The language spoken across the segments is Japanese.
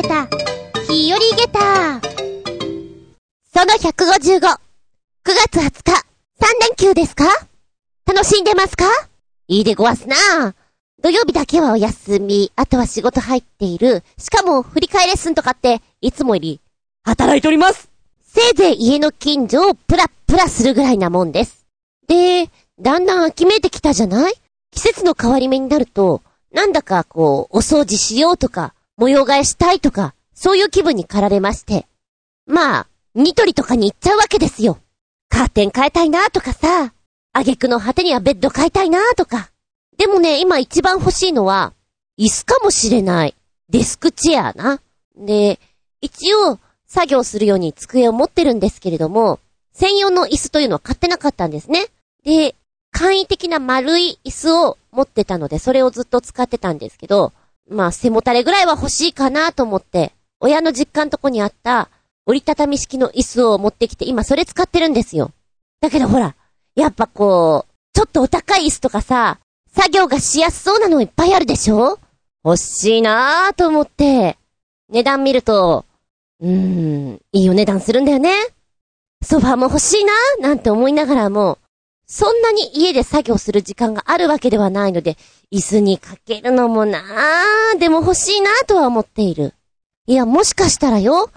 げた、日和げた。その155、9月20日、3連休ですか？楽しんでますか？いいでごわすな。土曜日だけはお休み、あとは仕事入っている。しかも、振り替えレッスンとかって、いつもより、働いております。せいぜい家の近所をプラプラするぐらいなもんです。で、だんだん秋めいてきたじゃない？季節の変わり目になると、なんだかこう、お掃除しようとか、模様替えしたいとか、そういう気分に駆られまして。まあ、ニトリとかに行っちゃうわけですよ。カーテン変えたいなとかさ、挙句の果てにはベッド変えたいなとか。でもね、今一番欲しいのは、椅子かもしれない。デスクチェアな。で、一応、作業するように机を持ってるんですけれども、専用の椅子というのは買ってなかったんですね。で、簡易的な丸い椅子を持ってたので、それをずっと使ってたんですけど、まあ、背もたれぐらいは欲しいかなと思って、親の実家のとこにあった折りたたみ式の椅子を持ってきて、今それ使ってるんですよ。だけどほら、やっぱこう、ちょっとお高い椅子とかさ、作業がしやすそうなのいっぱいあるでしょ？欲しいなぁと思って、値段見ると、うーん、いいお値段するんだよね。ソファーも欲しいななんて思いながらも、そんなに家で作業する時間があるわけではないので、椅子にかけるのもなぁ、でも欲しいなとは思っている。いや、もしかしたらよ、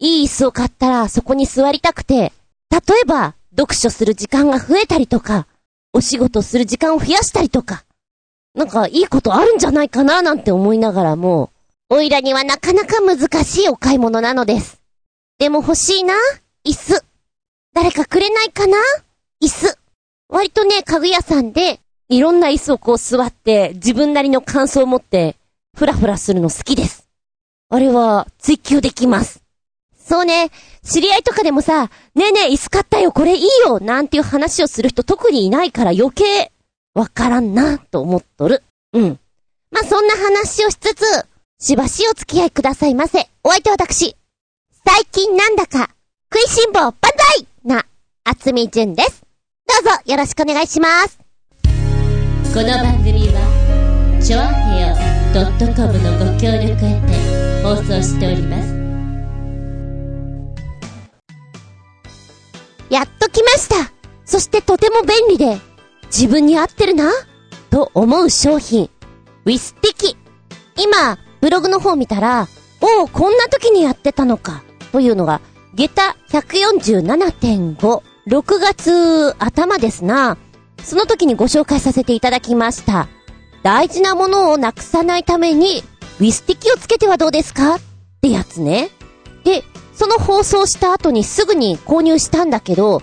いい椅子を買ったらそこに座りたくて、例えば、読書する時間が増えたりとか、お仕事する時間を増やしたりとか、なんかいいことあるんじゃないかななんて思いながらも、おいらにはなかなか難しいお買い物なのです。でも欲しいな、椅子。誰かくれないかな？椅子。割とね、家具屋さんで、いろんな椅子をこう座って、自分なりの感想を持って、ふらふらするの好きです。あれは、追求できます。そうね、知り合いとかでもさ、ねえねえ、椅子買ったよ、これいいよ、なんていう話をする人特にいないから余計、わからんな、と思っとる。うん。まあ、そんな話をしつつ、しばしお付き合いくださいませ。お相手私。最近なんだか、食いしん坊万歳な、厚み純です。ぞよろしくお願いします。この番組は、ちょあへよ .com のご協力へて放送しております。やっと来ましたそしてとても便利で、自分に合ってるなと思う商品。ウィスティキ。今、ブログの方見たら、おお、こんな時にやってたのか、というのが、下駄147.5、6月頭ですな。その時にご紹介させていただきました。大事なものをなくさないために、ウィスティキをつけてはどうですか？ってやつね。で、その放送した後にすぐに購入したんだけど、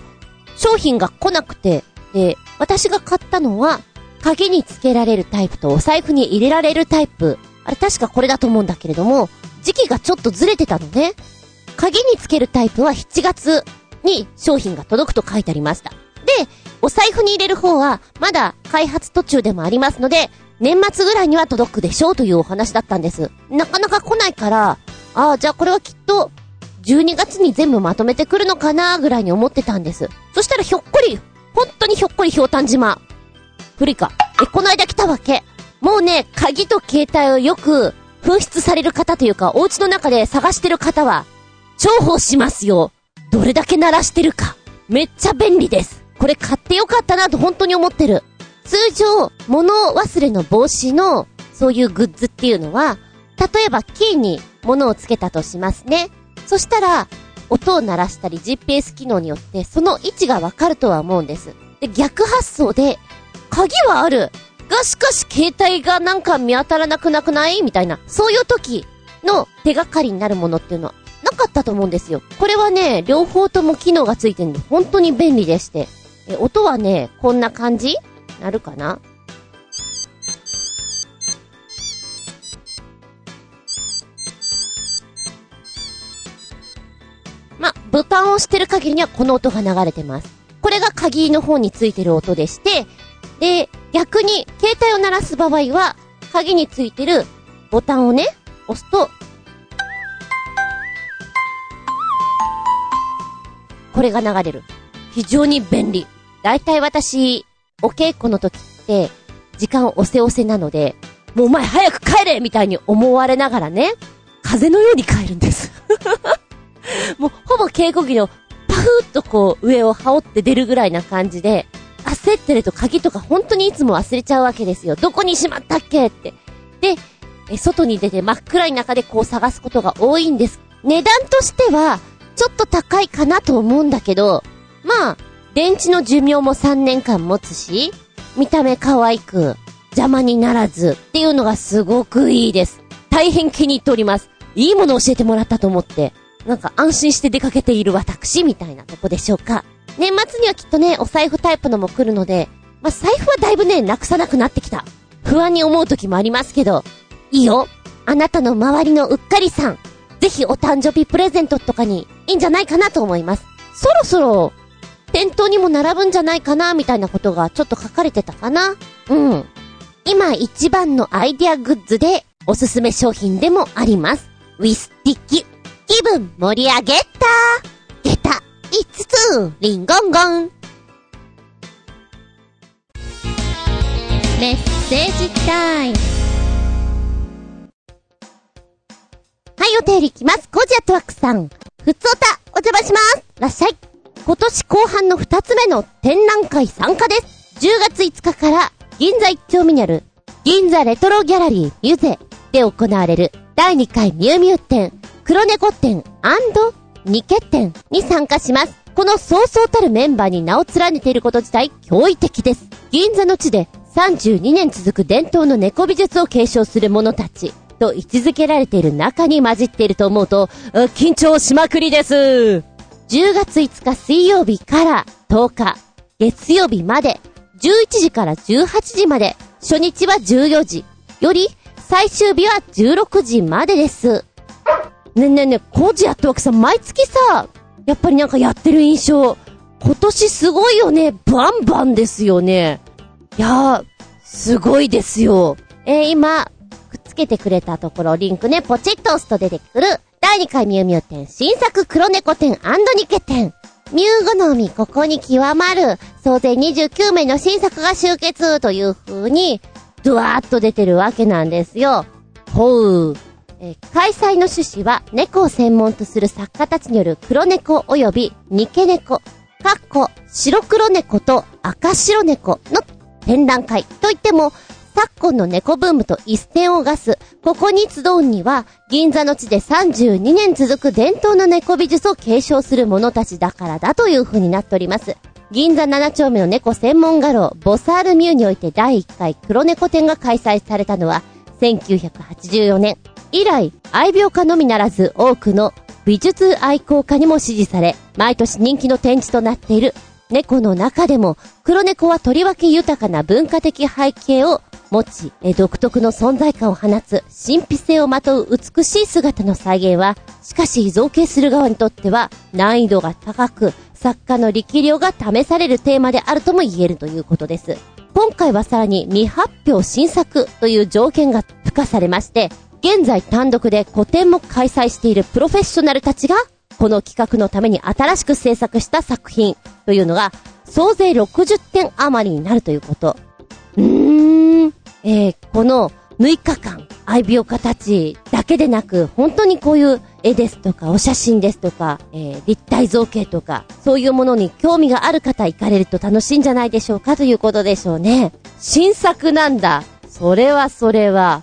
商品が来なくて、で、私が買ったのは、鍵につけられるタイプとお財布に入れられるタイプあれ確かこれだと思うんだけれども、時期がちょっとずれてたのね。鍵につけるタイプは7月に商品が届くと書いてありました。で、お財布に入れる方はまだ開発途中でもありますので、年末ぐらいには届くでしょうというお話だったんです。なかなか来ないから、ああ、じゃあこれはきっと、12月に全部まとめてくるのかなぐらいに思ってたんです。そしたらひょっこり、本当にひょっこりひょうたん島。古いか。え、この間来たわけ。もうね、鍵と携帯をよく紛失される方というか、お家の中で探してる方は、重宝しますよ。どれだけ鳴らしてるか。めっちゃ便利です。これ買ってよかったなと本当に思ってる。通常、物忘れの防止の、そういうグッズっていうのは、例えばキーに物をつけたとしますね。そしたら、音を鳴らしたり GPS 機能によってその位置がわかるとは思うんです。で、逆発想で、鍵はある。がしかし携帯がなんか見当たらなくなくない？みたいな、そういう時の手がかりになるものっていうのはかったと思うんですよ。これはね、両方とも機能がついてるんで本当に便利でして。え、音はね、こんな感じ？なるかな？ま、ボタンを押してる限りにはこの音が流れてます。これが鍵の方についてる音でして、で、逆に、携帯を鳴らす場合は、鍵についてるボタンをね、押すと、これが流れる。非常に便利。だいたい私、お稽古の時って、時間押せ押せなので、もうお前早く帰れみたいに思われながらね、風のように帰るんです。もう、ほぼ稽古着のパフーっとこう、上を羽織って出るぐらいな感じで、焦ってると鍵とか本当にいつも忘れちゃうわけですよ。どこにしまったっけって。で、外に出て真っ暗い中でこう探すことが多いんです。値段としては、ちょっと高いかなと思うんだけど、まあ、電池の寿命も3年間持つし、見た目可愛く、邪魔にならずっていうのがすごくいいです。大変気に入っております。いいもの教えてもらったと思って、なんか安心して出かけている私みたいなとこでしょうか。年末にはきっとね、お財布タイプのも来るので、まあ、財布はだいぶね、なくさなくなってきた。不安に思う時もありますけど、いいよ。あなたの周りのうっかりさん、ぜひお誕生日プレゼントとかにいいんじゃないかなと思います。そろそろ、店頭にも並ぶんじゃないかな、みたいなことがちょっと書かれてたかな？うん。今一番のアイディアグッズでおすすめ商品でもあります。ウィスティッキ。気分盛り上げたゲタ5つリンゴンゴンメッセージタイム。はい、お手入りきます。コジアトワックさん。ふつおた、お邪魔します。らっしゃい。今年後半の2つ目の展覧会参加です。10月5日から、銀座一丁目にある、銀座レトロギャラリーミュゼで行われる、第2回ミュウミュウ展、黒猫展ニケ展に参加します。このそうそうたるメンバーに名を連ねていること自体、驚異的です。銀座の地で32年続く伝統の猫美術を継承する者たち。と位置づけられている中に混じっていると思うと、緊張しまくりです。10月5日水曜日から10日月曜日まで、11時から18時まで、初日は14時より、最終日は16時までです。ねえねえねえ、コージアットワークさん、毎月さ、やっぱりなんかやってる印象、今年すごいよね、バンバンですよね。いやー、すごいですよ。えー、今、くっつけてくれたところ、リンクね、ポチッと押すと出てくる、第2回ミュウミュウ展、新作黒猫展ニケ展。ミュウ好み、ここに極まる、総勢29名の新作が集結という風に、ドワーッと出てるわけなんですよ。ほう。え開催の趣旨は、猫を専門とする作家たちによる黒猫及びニケ猫、かっこ、白黒猫と赤白猫の展覧会といっても、昨今の猫ブームと一線を画す、ここに集うには、銀座の地で32年続く伝統の猫美術を継承する者たちだからだという風になっております。銀座7丁目の猫専門画廊、ボサールミューにおいて第1回黒猫展が開催されたのは、1984年。以来、愛病家のみならず多くの美術愛好家にも支持され、毎年人気の展示となっている猫の中でも、黒猫はとりわけ豊かな文化的背景を持ち、独特の存在感を放つ、神秘性をまとう美しい姿の再現は、しかし造形する側にとっては難易度が高く、作家の力量が試されるテーマであるとも言えるということです。今回はさらに未発表新作という条件が付加されまして、現在単独で個展も開催しているプロフェッショナルたちが、この企画のために新しく制作した作品というのが、総勢60点余りになるということ。うーん、えー、この6日間、愛病家たちだけでなく、本当にこういう絵ですとか、お写真ですとか、えー、立体造形とか、そういうものに興味がある方行かれると楽しいんじゃないでしょうかということでしょうね。新作なんだ。それはそれは、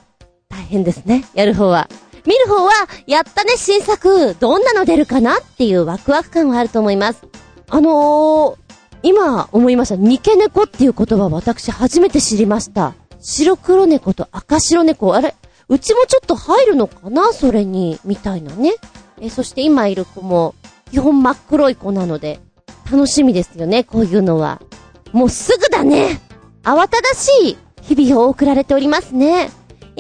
大変ですね。やる方は。見る方は、やったね、新作、どんなの出るかなっていうワクワク感はあると思います。あのー、今思いました。ニケ猫っていう言葉私初めて知りました。白黒猫と赤白猫。あれうちもちょっと入るのかなそれに、みたいなね。え、そして今いる子も、基本真っ黒い子なので、楽しみですよね、こういうのは。もうすぐだね慌ただしい日々を送られておりますね。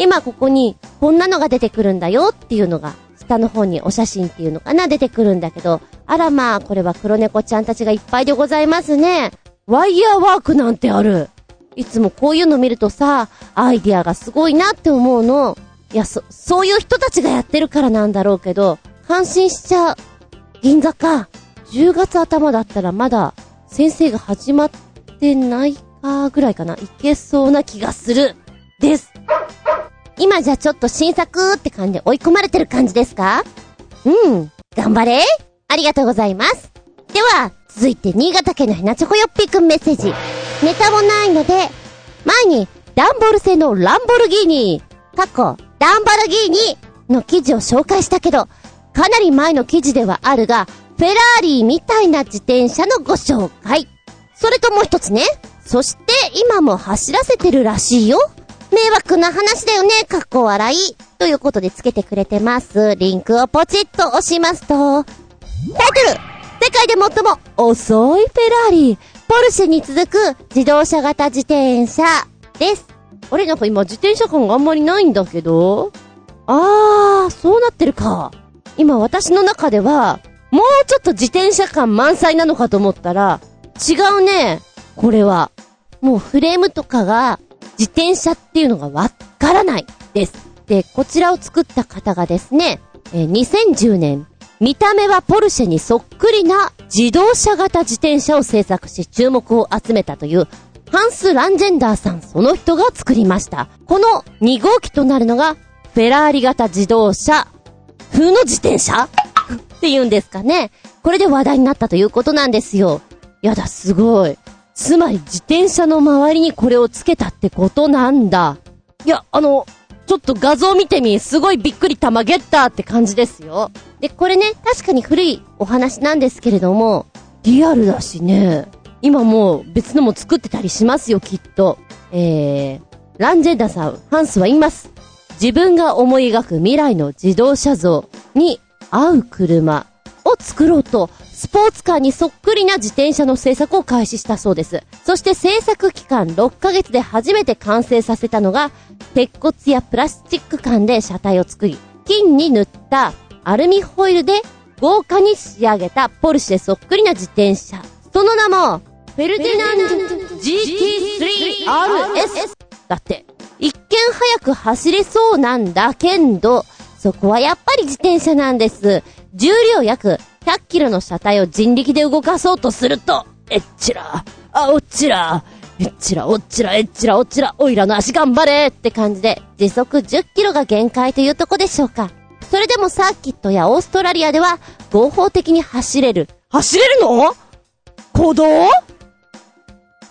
今ここに、こんなのが出てくるんだよっていうのが、下の方にお写真っていうのかな出てくるんだけど、あらまあ、これは黒猫ちゃんたちがいっぱいでございますね。ワイヤーワークなんてある。いつもこういうの見るとさ、アイディアがすごいなって思うの。いや、そ、そういう人たちがやってるからなんだろうけど、感心しちゃう。銀座か。10月頭だったらまだ、先生が始まってないかぐらいかな。いけそうな気がする。です。今じゃちょっと新作って感じで追い込まれてる感じですか？うん。頑張れありがとうございます。では、続いて新潟県のひなちょこよっぴくんメッセージ。ネタもないので、前にダンボール製のランボルギーニ、過去、ダンボルギーニの記事を紹介したけど、かなり前の記事ではあるが、フェラーリみたいな自転車のご紹介。それともう一つね。そして今も走らせてるらしいよ。迷惑な話だよね、かっこ笑い。ということでつけてくれてます。リンクをポチッと押しますと、タイトル世界で最も遅いフェラーリ、ポルシェに続く自動車型自転車です。あれなんか今自転車感があんまりないんだけどあー、そうなってるか。今私の中では、もうちょっと自転車感満載なのかと思ったら、違うね。これは。もうフレームとかが、自転車っていうのがわからないです。で、こちらを作った方がですね、え、2010年、見た目はポルシェにそっくりな自動車型自転車を製作し注目を集めたというハンス・ランジェンダーさんその人が作りました。この2号機となるのがフェラーリ型自動車風の自転車？って言うんですかね。これで話題になったということなんですよ。やだ、すごい。つまり自転車の周りにこれをつけたってことなんだ。いや、あの、ちょっと画像見てみ、すごいびっくり玉ゲッターって感じですよ。で、これね、確かに古いお話なんですけれども、リアルだしね、今もう別のも作ってたりしますよ、きっと。えー、ランジェンダさん、ハンスは言います。自分が思い描く未来の自動車像に合う車を作ろうと、スポーツカーにそっくりな自転車の製作を開始したそうです。そして製作期間6ヶ月で初めて完成させたのが、鉄骨やプラスチック管で車体を作り、金に塗ったアルミホイルで豪華に仕上げたポルシェそっくりな自転車。その名も、フェルディナンド GT3RS だって。一見早く走れそうなんだけど、そこはやっぱり自転車なんです。重量約100キロの車体を人力で動かそうとすると、えっちら、あおっちら、えっちら、おっちら、えっちら、おっちら、おいらの足頑張れって感じで、時速10キロが限界というとこでしょうか。それでもサーキットやオーストラリアでは合法的に走れる。走れるの？行動？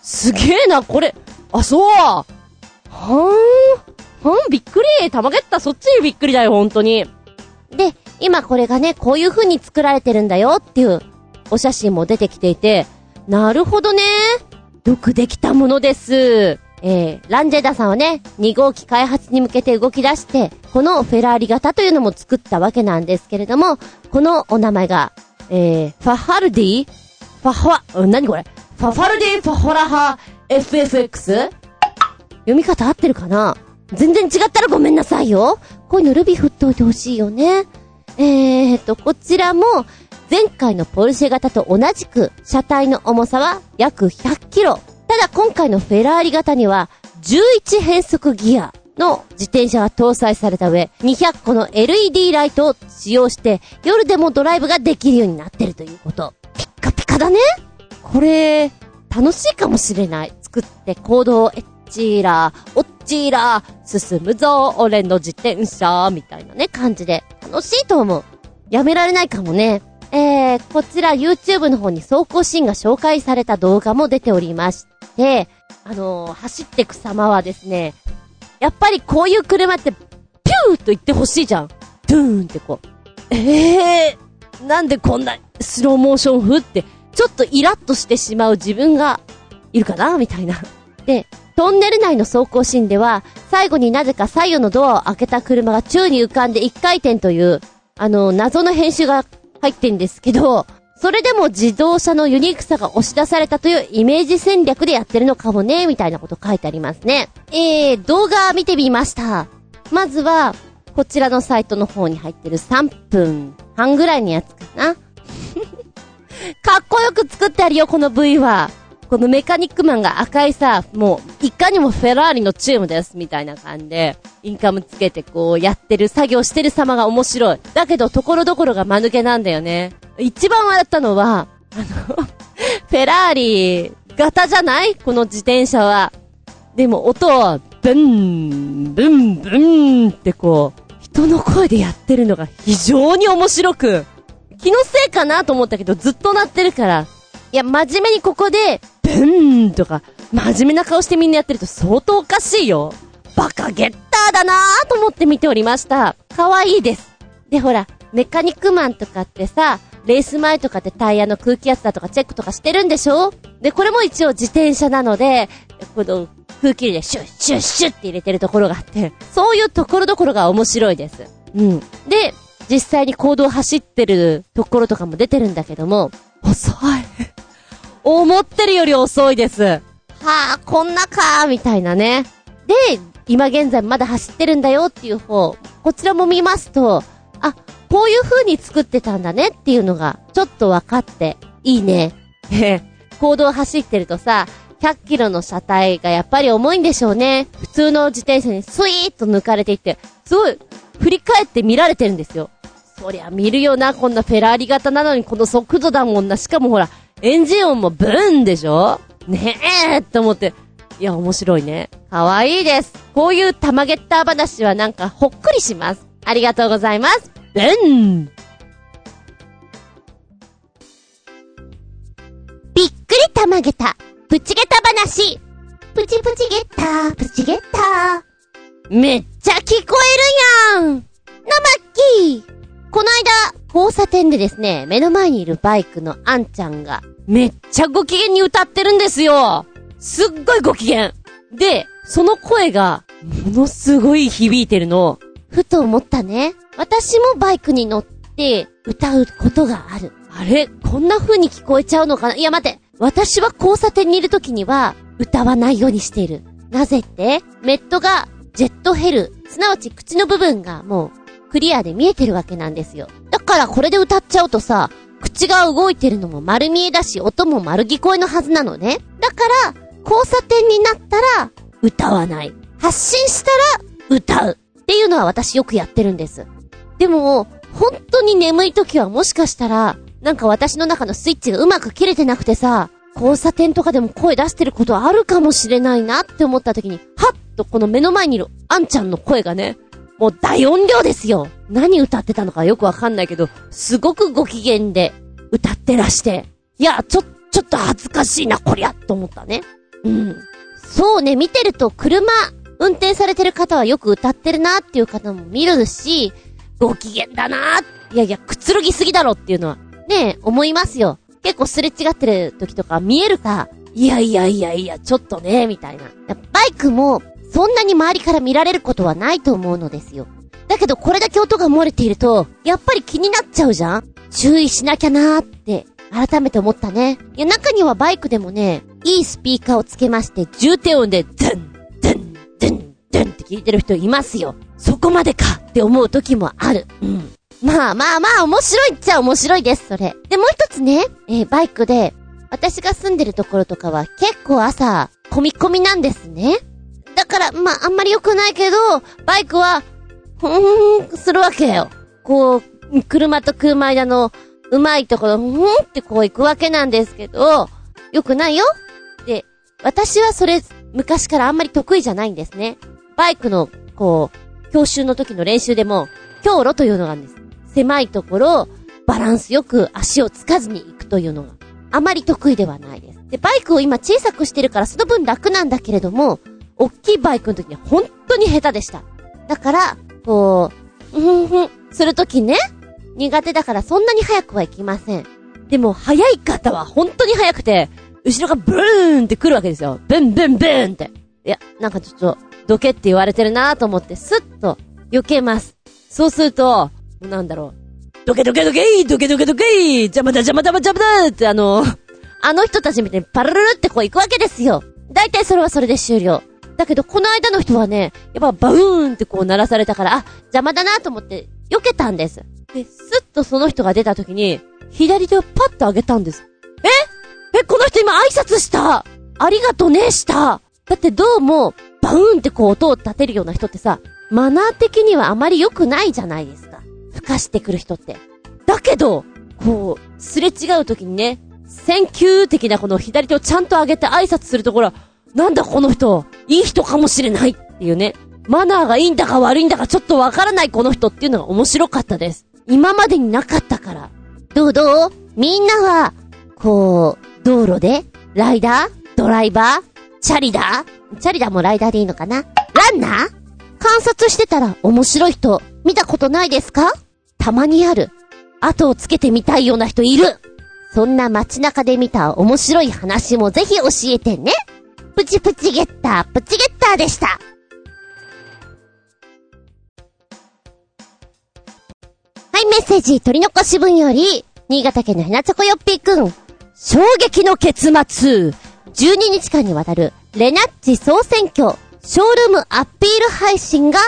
すげえな、これ。あ、そう。はーん。はん、びっくり。たまげった、そっちにびっくりだよ、ほんとに。で、今これがね、こういう風に作られてるんだよっていうお写真も出てきていて、なるほどね。よくできたものです。えー、ランジェダさんはね、2号機開発に向けて動き出して、このフェラーリ型というのも作ったわけなんですけれども、このお名前が、えー、ファハルディファハ、うん、何これ？ファファルディファホラハ FFX? 読み方合ってるかな？全然違ったらごめんなさいよ。こういうのルビー振っといてほしいよね。えーと、こちらも、前回のポルシェ型と同じく、車体の重さは約100キロ。ただ今回のフェラーリ型には、11変速ギアの自転車が搭載された上、200個の LED ライトを使用して、夜でもドライブができるようになってるということ。ピッカピカだねこれ、楽しいかもしれない。作って行動、えっちーら、おちら、進むぞ、俺の自転車、みたいなね、感じで。楽しいと思う。やめられないかもね。えー、こちら YouTube の方に走行シーンが紹介された動画も出ておりまして、あのー、走ってく様はですね、やっぱりこういう車って、ピューと言ってほしいじゃん。ドゥーンってこう。えー、なんでこんなスローモーション風って、ちょっとイラッとしてしまう自分がいるかなみたいな。で、トンネル内の走行シーンでは、最後になぜか左右のドアを開けた車が宙に浮かんで一回転という、あの、謎の編集が入ってんですけど、それでも自動車のユニークさが押し出されたというイメージ戦略でやってるのかもね、みたいなこと書いてありますね。えー、動画見てみました。まずは、こちらのサイトの方に入ってる3分半ぐらいのやつかな。かっこよく作ってあるよ、この V は。このメカニックマンが赤いさ、もう、いかにもフェラーリのチームです、みたいな感じで、インカムつけてこう、やってる、作業してる様が面白い。だけど、ところどころが間抜けなんだよね。一番笑ったのは、あの フェラーリ型じゃない？この自転車は。でも、音は、ブン、ブン、ブンってこう、人の声でやってるのが非常に面白く、気のせいかなと思ったけどずっと鳴ってるから、いや、真面目にここで、ブーンとか、真面目な顔してみんなやってると相当おかしいよ。バカゲッターだなーと思って見ておりました。可愛いいです。で、ほら、メカニックマンとかってさ、レース前とかってタイヤの空気圧だとかチェックとかしてるんでしょ？で、これも一応自転車なので、この空気入れでシュッシュッシュッって入れてるところがあって、そういうところどころが面白いです。うん。で、実際に行動走ってるところとかも出てるんだけども、遅い。思ってるより遅いです。はあ、こんなかー、みたいなね。で、今現在まだ走ってるんだよっていう方、こちらも見ますと、あ、こういう風に作ってたんだねっていうのが、ちょっと分かって、いいね。え、行動走ってるとさ、100キロの車体がやっぱり重いんでしょうね。普通の自転車にスイーッと抜かれていって、すごい、振り返って見られてるんですよ。そりゃ見るよな、こんなフェラーリ型なのにこの速度だもんな。しかもほら、エンジン音もブーンでしょ？ねえって思って。いや、面白いね。かわいいです。こういうタマゲッター話はなんかほっくりします。ありがとうございます。ブンびっくりたまげた。プチゲタ話。プチプチゲッター、プチゲッター。めっちゃ聞こえるやん。なまっきー。この間、交差点でですね、目の前にいるバイクのあんちゃんが、めっちゃご機嫌に歌ってるんですよすっごいご機嫌で、その声が、ものすごい響いてるの。ふと思ったね。私もバイクに乗って、歌うことがある。あれ？こんな風に聞こえちゃうのかな？いや待て私は交差点にいる時には、歌わないようにしている。なぜって？メットが、ジェットヘル、すなわち口の部分がもうクリアで見えてるわけなんですよ。だからこれで歌っちゃうとさ、口が動いてるのも丸見えだし、音も丸聞こえのはずなのね。だから、交差点になったら、歌わない。発信したら、歌う。っていうのは私よくやってるんです。でも、本当に眠い時はもしかしたら、なんか私の中のスイッチがうまく切れてなくてさ、交差点とかでも声出してることあるかもしれないなって思った時に、はっとこの目の前にいるあんちゃんの声がね、もう大音量ですよ。何歌ってたのかよくわかんないけど、すごくご機嫌で歌ってらして。いや、ちょ、ちょっと恥ずかしいな、こりゃ、と思ったね。うん。そうね、見てると車、運転されてる方はよく歌ってるなっていう方も見るし、ご機嫌だないやいや、くつろぎすぎだろっていうのは、ねえ、思いますよ。結構すれ違ってる時とか見えるか、いやいやいやいや、ちょっとね、みたいな。バイクも、そんなに周りから見られることはないと思うのですよ。だけどこれだけ音が漏れていると、やっぱり気になっちゃうじゃん注意しなきゃなーって、改めて思ったね。いや、中にはバイクでもね、いいスピーカーをつけまして、重低音で、ドン、ドン、ドン、ドンって聞いてる人いますよ。そこまでかって思う時もある。うん。まあまあまあ、面白いっちゃ面白いです、それ。で、もう一つね、えー、バイクで、私が住んでるところとかは結構朝、込み込みなんですね。だから、まあ、あんまり良くないけど、バイクは、ふーん、するわけよ。こう、車と車間の、うまいところ、ふーんってこう行くわけなんですけど、良くないよで、私はそれ、昔からあんまり得意じゃないんですね。バイクの、こう、教習の時の練習でも、強路というのがあるんです。狭いところ、バランスよく足をつかずに行くというのが、あまり得意ではないです。で、バイクを今小さくしてるからその分楽なんだけれども、大きいバイクの時に本当に下手でした。だから、こう、うんふん、するときね、苦手だからそんなに早くは行きません。でも、早い方は本当に早くて、後ろがブーンって来るわけですよ。ブンブンブーンって。いや、なんかちょっと、どけって言われてるなと思って、スッと、避けます。そうすると、なんだろう。どけどけどけーどけどけどけー邪魔だ邪魔だ邪魔だってあの、あの人たちみたいにパルルルってこう行くわけですよ。だいたいそれはそれで終了。だけど、この間の人はね、やっぱバウーンってこう鳴らされたから、あ、邪魔だなと思って、避けたんです。で、スッとその人が出た時に、左手をパッと上げたんです。え？え、この人今挨拶した？ありがとねした？だってどうも、バウーンってこう音を立てるような人ってさ、マナー的にはあまり良くないじゃないですか。吹かしてくる人って。だけど、こう、すれ違う時にね、 thank you 的なこの左手をちゃんと上げて挨拶するところ、なんだこの人、いい人かもしれないっていうね。マナーがいいんだか悪いんだかちょっとわからないこの人っていうのが面白かったです。今までになかったから。どうどう？みんなは、こう、道路で、ライダードライバーチャリダー？チャリダーもライダーでいいのかな？ランナー？観察してたら面白い人、見たことないですか？たまにある。後をつけてみたいような人いるそんな街中で見た面白い話もぜひ教えてねプチプチゲッター、プチゲッターでしたはい、メッセージ、取り残し分より、新潟県のひなちょこよっぴーくん。衝撃の結末 !12 日間にわたる、レナッチ総選挙、ショールームアピール配信が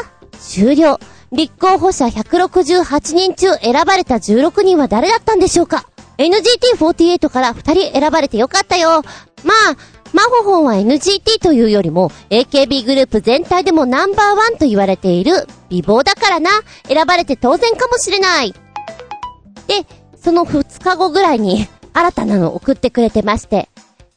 終了。立候補者168人中選ばれた16人は誰だったんでしょうか ?NGT48 から2人選ばれてよかったよ。まあ、マホホンは NGT というよりも AKB グループ全体でもナンバーワンと言われている美貌だからな。選ばれて当然かもしれない。で、その2日後ぐらいに新たなのを送ってくれてまして、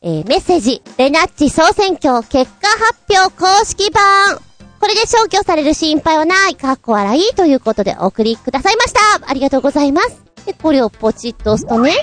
えー、メッセージ、レナッチ総選挙結果発表公式版。これで消去される心配はない、かっこ笑いということでお送りくださいました。ありがとうございます。で、これをポチッと押すとね、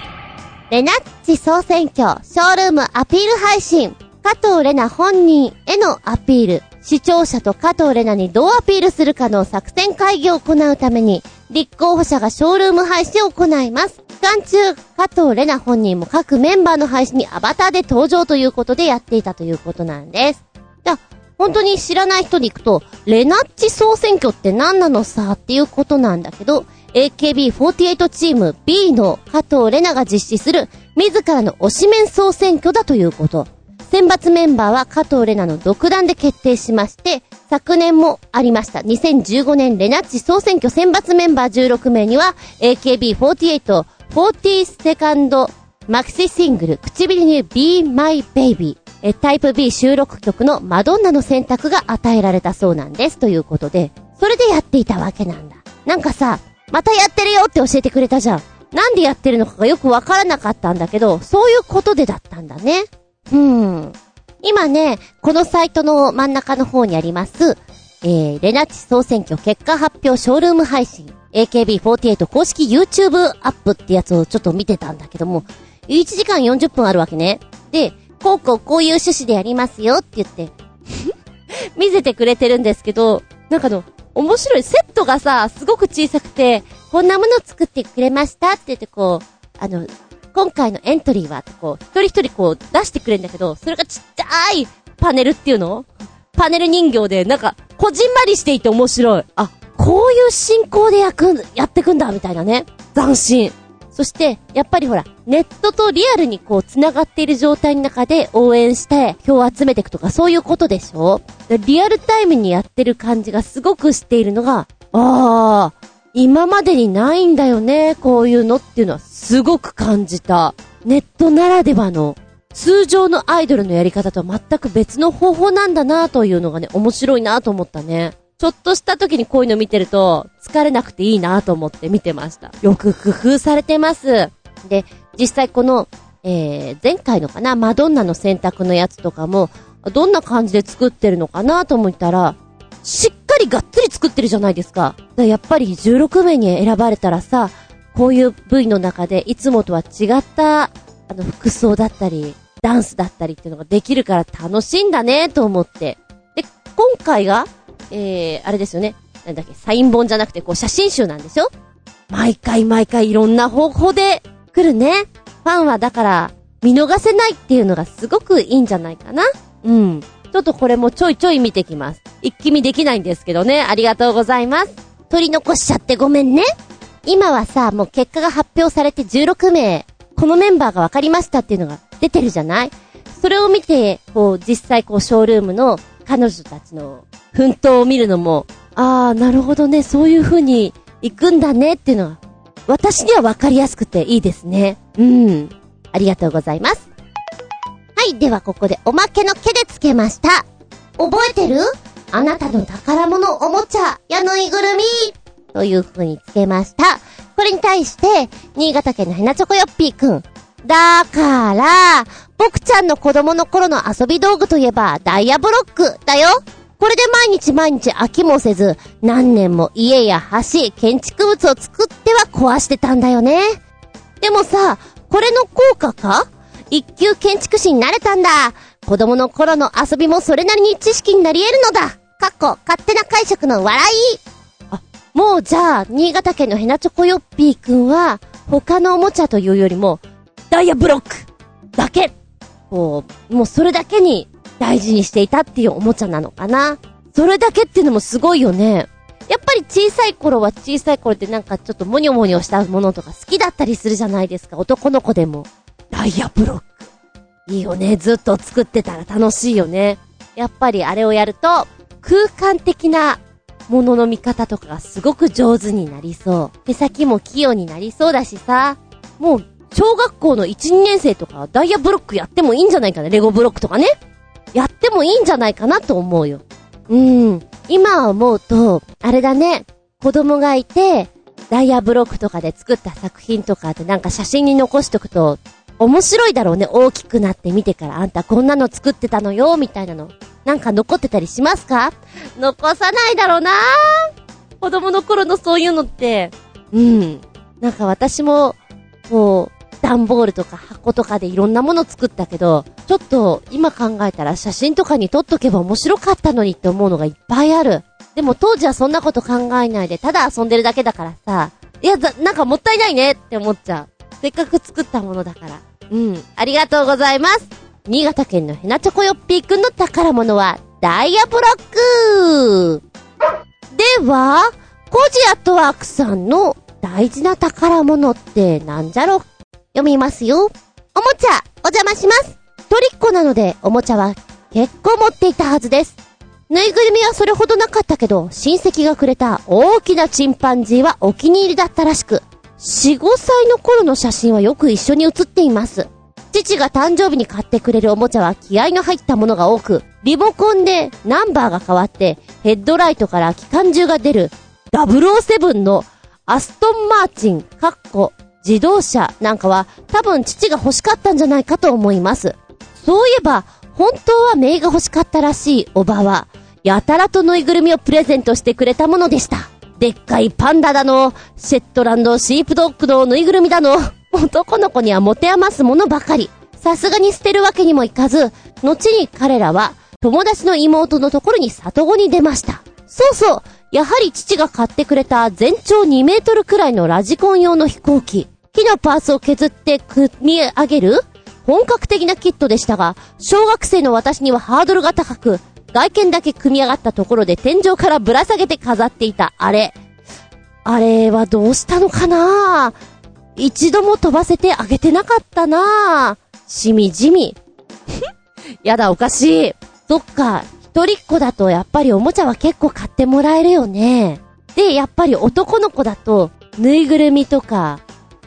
レナッチ総選挙、ショールームアピール配信、加藤レナ本人へのアピール、視聴者と加藤レナにどうアピールするかの作戦会議を行うために、立候補者がショールーム配信を行います。期間中、加藤レナ本人も各メンバーの配信にアバターで登場ということでやっていたということなんです。じゃ、本当に知らない人に行くと、レナッチ総選挙って何なのさっていうことなんだけど、AKB48 チーム B の加藤レナが実施する自らの推しメン総選挙だということ。選抜メンバーは加藤レナの独断で決定しまして、昨年もありました。2015年レナッチ総選挙選抜メンバー16名には、AKB48 40セカンドマキシシングル、唇に Be My Baby、タイプ B 収録曲のマドンナの選択が与えられたそうなんです。ということで、それでやっていたわけなんだ。なんかさ、またやってるよって教えてくれたじゃん。なんでやってるのかがよくわからなかったんだけど、そういうことでだったんだね。うん。今ね、このサイトの真ん中の方にあります、えー、レナッチ総選挙結果発表ショールーム配信、AKB48 公式 YouTube アップってやつをちょっと見てたんだけども、1時間40分あるわけね。で、こうこうこういう趣旨でやりますよって言って、見せてくれてるんですけど、なんかの、面白い。セットがさ、すごく小さくて、こんなもの作ってくれましたって言ってこう、あの、今回のエントリーはこう、一人一人こう出してくれるんだけど、それがちっちゃいパネルっていうの？パネル人形で、なんか、こじんまりしていて面白い。あ、こういう進行で役、やってくんだ、みたいなね。斬新。そして、やっぱりほら、ネットとリアルにこう、繋がっている状態の中で応援して、票を集めていくとか、そういうことでしょ？リアルタイムにやってる感じがすごくしているのが、あー、今までにないんだよね、こういうのっていうのはすごく感じた。ネットならではの、通常のアイドルのやり方とは全く別の方法なんだなというのがね、面白いなと思ったね。ちょっとした時にこういうの見てると、疲れなくていいなと思って見てました。よく工夫されてます。で、実際この、えー、前回のかな、マドンナの選択のやつとかも、どんな感じで作ってるのかなと思ったら、しっかりがっつり作ってるじゃないですか。だからやっぱり16名に選ばれたらさ、こういう部位の中でいつもとは違った、あの、服装だったり、ダンスだったりっていうのができるから楽しいんだね、と思って。で、今回が、えー、あれですよね。なんだっけ、サイン本じゃなくて、こう、写真集なんでしょ毎回毎回いろんな方法で来るね。ファンはだから、見逃せないっていうのがすごくいいんじゃないかな。うん。ちょっとこれもちょいちょい見てきます。一気見できないんですけどね。ありがとうございます。取り残しちゃってごめんね。今はさ、もう結果が発表されて16名、このメンバーが分かりましたっていうのが出てるじゃない？それを見て、こう、実際こう、ショールームの彼女たちの奮闘を見るのも、あー、なるほどね、そういう風に行くんだねっていうのは、私には分かりやすくていいですね。うん。ありがとうございます。はい、ではここでおまけの毛でつけました。覚えてる？あなたの宝物おもちゃ、やぬいぐるみという風につけました。これに対して、新潟県のヘナチョコヨッピーくん。だから、僕ちゃんの子供の頃の遊び道具といえば、ダイヤブロックだよ。これで毎日毎日飽きもせず、何年も家や橋、建築物を作っては壊してたんだよね。でもさ、これの効果か？一級建築士になれたんだ。子供の頃の遊びもそれなりに知識になり得るのだ。かっこ、勝手な解釈の笑い。あ、もうじゃあ、新潟県のヘナチョコヨッピーくんは、他のおもちゃというよりも、ダイヤブロックだけこう、もうそれだけに大事にしていたっていうおもちゃなのかな。それだけっていうのもすごいよね。やっぱり小さい頃は小さい頃ってなんかちょっとモニョモニョしたものとか好きだったりするじゃないですか。男の子でも。ダイヤブロック。いいよね。ずっと作ってたら楽しいよね。やっぱりあれをやると、空間的なものの見方とかがすごく上手になりそう。手先も器用になりそうだしさ。もう、小学校の1、2年生とかダイヤブロックやってもいいんじゃないかな。レゴブロックとかね。やってもいいんじゃないかなと思うよ。うん。今思うと、あれだね。子供がいて、ダイヤブロックとかで作った作品とかってなんか写真に残しとくと、面白いだろうね。大きくなって見てから、あんたこんなの作ってたのよ、みたいなの。なんか残ってたりしますか？残さないだろうな子供の頃のそういうのって、うん。なんか私も、こう、段ボールとか箱とかでいろんなもの作ったけど、ちょっと今考えたら写真とかに撮っとけば面白かったのにって思うのがいっぱいある。でも当時はそんなこと考えないで、ただ遊んでるだけだからさ、いや、なんかもったいないねって思っちゃう。せっかく作ったものだから。うん。ありがとうございます。新潟県のヘナチョコヨッピーくんの宝物は、ダイヤブロックでは、コジアットワークさんの大事な宝物ってなんじゃろっ読みますよ。おもちゃ、お邪魔します。トリッコなので、おもちゃは結構持っていたはずです。ぬいぐるみはそれほどなかったけど、親戚がくれた大きなチンパンジーはお気に入りだったらしく、4、5歳の頃の写真はよく一緒に写っています。父が誕生日に買ってくれるおもちゃは気合の入ったものが多く、リモコンでナンバーが変わって、ヘッドライトから機関銃が出る、007のアストンマーチン、かっこ自動車なんかは多分父が欲しかったんじゃないかと思います。そういえば、本当はメイが欲しかったらしいおばは、やたらとぬいぐるみをプレゼントしてくれたものでした。でっかいパンダだの、シェットランドシープドッグのぬいぐるみだの、男の子には持て余すものばかり。さすがに捨てるわけにもいかず、後に彼らは友達の妹のところに里子に出ました。そうそう、やはり父が買ってくれた全長2メートルくらいのラジコン用の飛行機。木のパーツを削って組み上げる本格的なキットでしたが、小学生の私にはハードルが高く、外見だけ組み上がったところで天井からぶら下げて飾っていたあれ。あれはどうしたのかな？一度も飛ばせてあげてなかったなしみじみ。やだ、おかしい。そっか、一人っ子だとやっぱりおもちゃは結構買ってもらえるよね。で、やっぱり男の子だと、ぬいぐるみとか、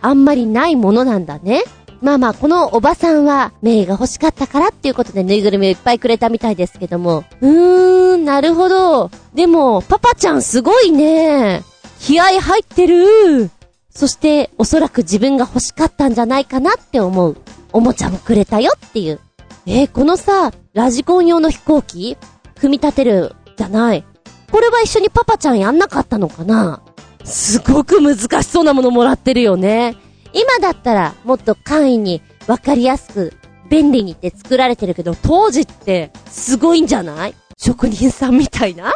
あんまりないものなんだね。まあまあ、このおばさんは、メイが欲しかったからっていうことでぬいぐるみをいっぱいくれたみたいですけども。うーん、なるほど。でも、パパちゃんすごいね。気合入ってる。そして、おそらく自分が欲しかったんじゃないかなって思う。おもちゃもくれたよっていう。えー、このさ、ラジコン用の飛行機組み立てる、じゃない。これは一緒にパパちゃんやんなかったのかな？すごく難しそうなものもらってるよね。今だったらもっと簡易にわかりやすく便利にって作られてるけど、当時ってすごいんじゃない？職人さんみたいな？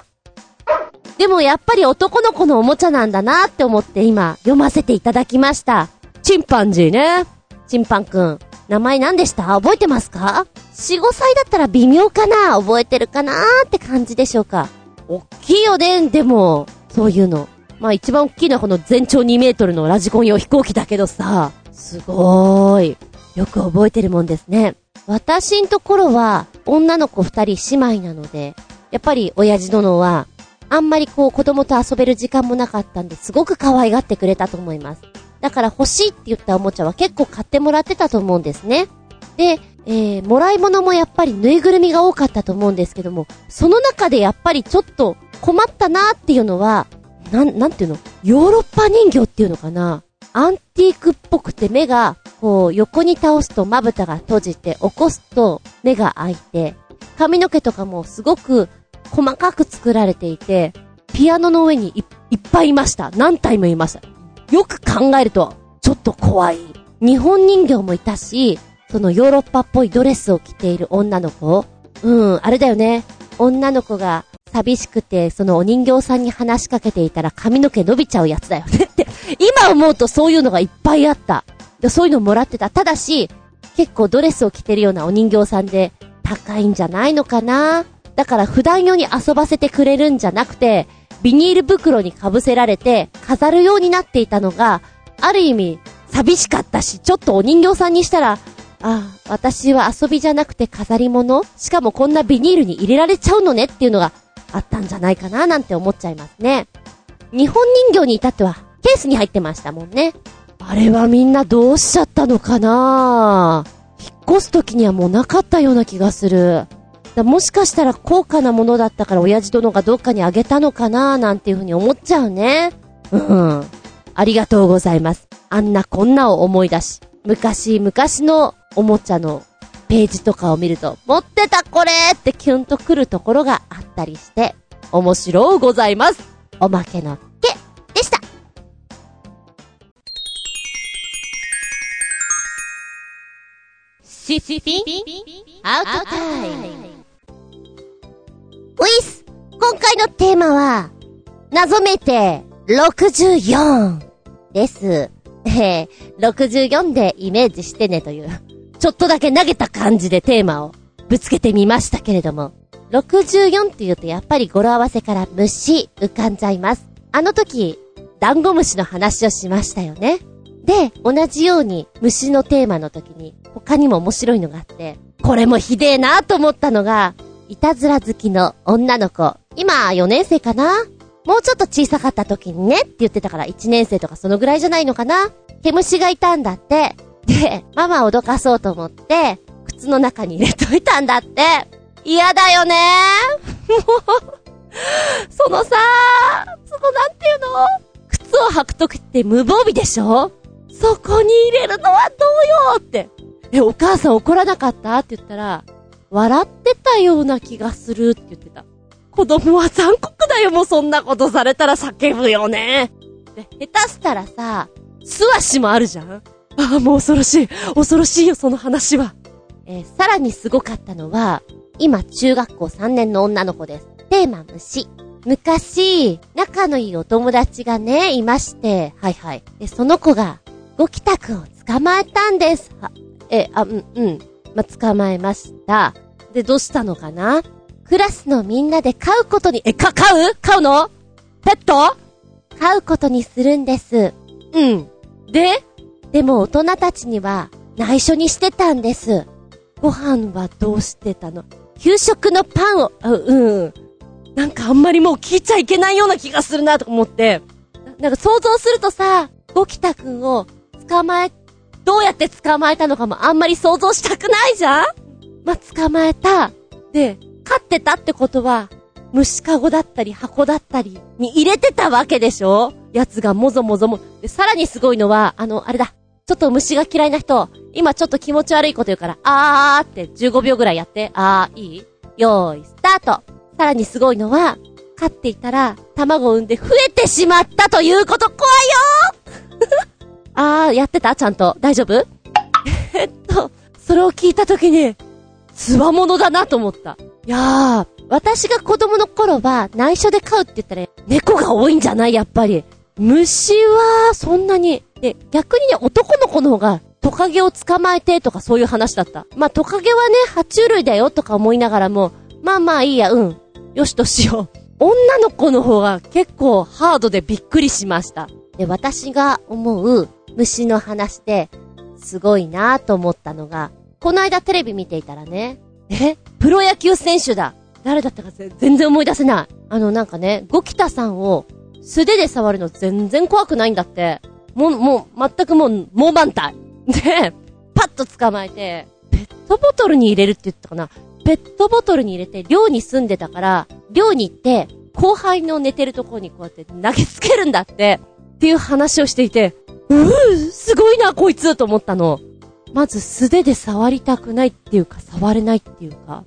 でもやっぱり男の子のおもちゃなんだなって思って今読ませていただきました。チンパンジーね。チンパンくん。名前何でした？覚えてますか ?4、5歳だったら微妙かな？覚えてるかなって感じでしょうか？おっきいよね、でも、そういうの。まあ一番大きいのはこの全長2メートルのラジコン用飛行機だけどさ、すごーい。よく覚えてるもんですね。私んところは女の子二人姉妹なので、やっぱり親父殿は、あんまりこう子供と遊べる時間もなかったんですごく可愛がってくれたと思います。だから欲しいって言ったおもちゃは結構買ってもらってたと思うんですね。で、えー、もらい物もやっぱりぬいぐるみが多かったと思うんですけども、その中でやっぱりちょっと困ったなーっていうのは、なん、なんていうの？ヨーロッパ人形っていうのかな？アンティークっぽくて目が、こう、横に倒すとまぶたが閉じて、起こすと目が開いて、髪の毛とかもすごく細かく作られていて、ピアノの上にいいっぱいいました。何体もいました。よく考えると、ちょっと怖い。日本人形もいたし、そのヨーロッパっぽいドレスを着ている女の子うん、あれだよね。女の子が寂しくて、そのお人形さんに話しかけていたら髪の毛伸びちゃうやつだよねって。今思うとそういうのがいっぱいあった。そういうのもらってた。ただし、結構ドレスを着てるようなお人形さんで高いんじゃないのかなだから普段用に遊ばせてくれるんじゃなくて、ビニール袋に被せられて飾るようになっていたのが、ある意味寂しかったし、ちょっとお人形さんにしたら、ああ、私は遊びじゃなくて飾り物？しかもこんなビニールに入れられちゃうのね？っていうのがあったんじゃないかななんて思っちゃいますね。日本人形に至ってはケースに入ってましたもんね。あれはみんなどうしちゃったのかな引っ越す時にはもうなかったような気がする。だもしかしたら高価なものだったから親父殿がどっかにあげたのかななんていうふうに思っちゃうね。うん。ありがとうございます。あんなこんなを思い出し、昔々のおもちゃのページとかを見ると、持ってたこれってキュンとくるところがあったりして、面白うございます。おまけのけでした。シッピンアウトタイム。ウィス今回のテーマは、謎めいて64です。えー、64でイメージしてねというちょっとだけ投げた感じでテーマをぶつけてみましたけれども、64って言うとやっぱり語呂合わせから虫浮かんじゃいます。あの時、ダンゴムシの話をしましたよね。で、同じように虫のテーマの時に他にも面白いのがあって、これもひでえなと思ったのが、いたずら好きの女の子。今4年生かな？もうちょっと小さかった時にねって言ってたから1年生とかそのぐらいじゃないのかな？毛虫がいたんだって。で、ママを脅かそうと思って、靴の中に入れといたんだって。嫌だよねもうそのさ、そのなんていうの？靴を履くときって無防備でしょ？そこに入れるのはどうよって。え、お母さん怒らなかった？って言ったら、笑ってたような気がするって言ってた。子供は残酷だよ、もうそんなことされたら叫ぶよね。で、下手したらさ、素足もあるじゃんああ、もう恐ろしい。恐ろしいよ、その話は。えー、さらにすごかったのは、今中学校3年の女の子です。テーマ虫。昔、仲のいいお友達がね、いまして、はいはい。で、その子が、ゴキタくんを捕まえたんです。は、え、あ、うん、うん。ま捕まえました。で、どうしたのかな？クラスのみんなで飼うことに、え、か、飼う？飼うの？ペット？飼うことにするんです。うん。ででも大人たちには内緒にしてたんです。ご飯はどうしてたの？給食のパンを、うん。なんかあんまりもう聞いちゃいけないような気がするなと思って。なんか想像するとさ、ゴキタくんを捕まえ、どうやって捕まえたのかもあんまり想像したくないじゃん？ま、捕まえた。で、飼ってたってことは、虫かごだったり箱だったりに入れてたわけでしょ？やつがもぞもぞも。で、さらにすごいのは、あの、あれだ。ちょっと虫が嫌いな人、今ちょっと気持ち悪いこと言うから、あーって15秒ぐらいやって。あー、いいよーい、スタートさらにすごいのは、飼っていたら、卵を産んで増えてしまったということ、怖いよー あー、やってた？ちゃんと。大丈夫？えっと、それを聞いたときに、つわものだなと思った。いやー、私が子供の頃は内緒で飼うって言ったら、猫が多いんじゃない？やっぱり。虫は、そんなに。で、逆にね、男の子の方が、トカゲを捕まえてとかそういう話だった。まあ、トカゲはね、爬虫類だよとか思いながらも、まあまあいいや、うん。よしとしよう。女の子の方が結構ハードでびっくりしました。で、私が思う虫の話で、すごいなぁと思ったのが、この間テレビ見ていたらね、えプロ野球選手だ誰だったか全然思い出せない。あのなんかね、ゴキタさんを素手で触るの全然怖くないんだって。もう、もう、全くもう、猛満体。で、パッと捕まえて、ペットボトルに入れるって言ったかな。ペットボトルに入れて、寮に住んでたから、寮に行って、後輩の寝てるところにこうやって投げつけるんだって、っていう話をしていて、うぅ、すごいな、こいつと思ったの。まず素手で触りたくないっていうか、触れないっていうか。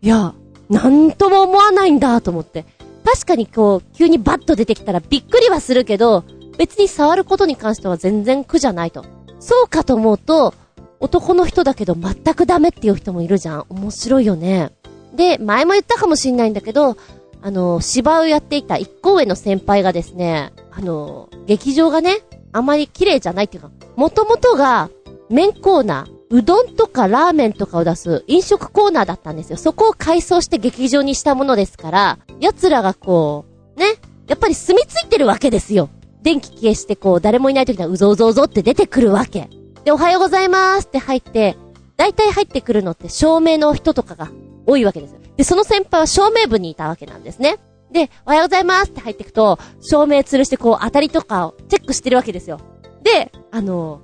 いや、なんとも思わないんだと思って。確かにこう、急にバッと出てきたらびっくりはするけど、別に触ることに関しては全然苦じゃないと。そうかと思うと、男の人だけど全くダメっていう人もいるじゃん。面白いよね。で、前も言ったかもしんないんだけど、あの、芝をやっていた一個上の先輩がですね、あの、劇場がね、あまり綺麗じゃないっていうか、もともとが、麺コーナー、うどんとかラーメンとかを出す飲食コーナーだったんですよ。そこを改装して劇場にしたものですから、奴らがこう、ね、やっぱり住み着いてるわけですよ。電気消してこう、誰もいない時にはうぞうぞうぞって出てくるわけ。で、おはようございますって入って、大体入ってくるのって照明の人とかが多いわけですよ。で、その先輩は照明部にいたわけなんですね。で、おはようございますって入ってくと、照明吊るしてこう、当たりとかをチェックしてるわけですよ。で、あの、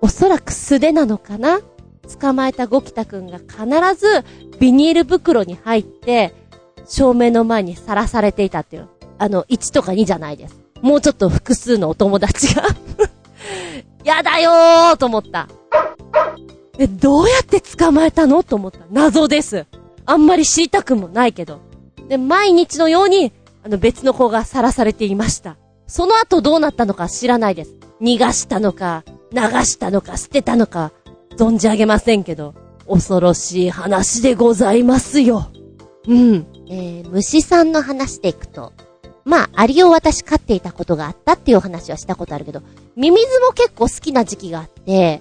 おそらく素手なのかな？捕まえたゴキタくんが必ずビニール袋に入って、照明の前にさらされていたっていう。あの、1とか2じゃないです。もうちょっと複数のお友達が やだよーと思った。え、どうやって捕まえたの？と思った。謎です。あんまり知りたくもないけど。で、毎日のように、あの別の子がさらされていました。その後どうなったのか知らないです。逃がしたのか、流したのか、捨てたのか、存じ上げませんけど、恐ろしい話でございますよ。うん。えー、虫さんの話でいくと、まあ、アリを私飼っていたことがあったっていう話はしたことあるけど、ミミズも結構好きな時期があって、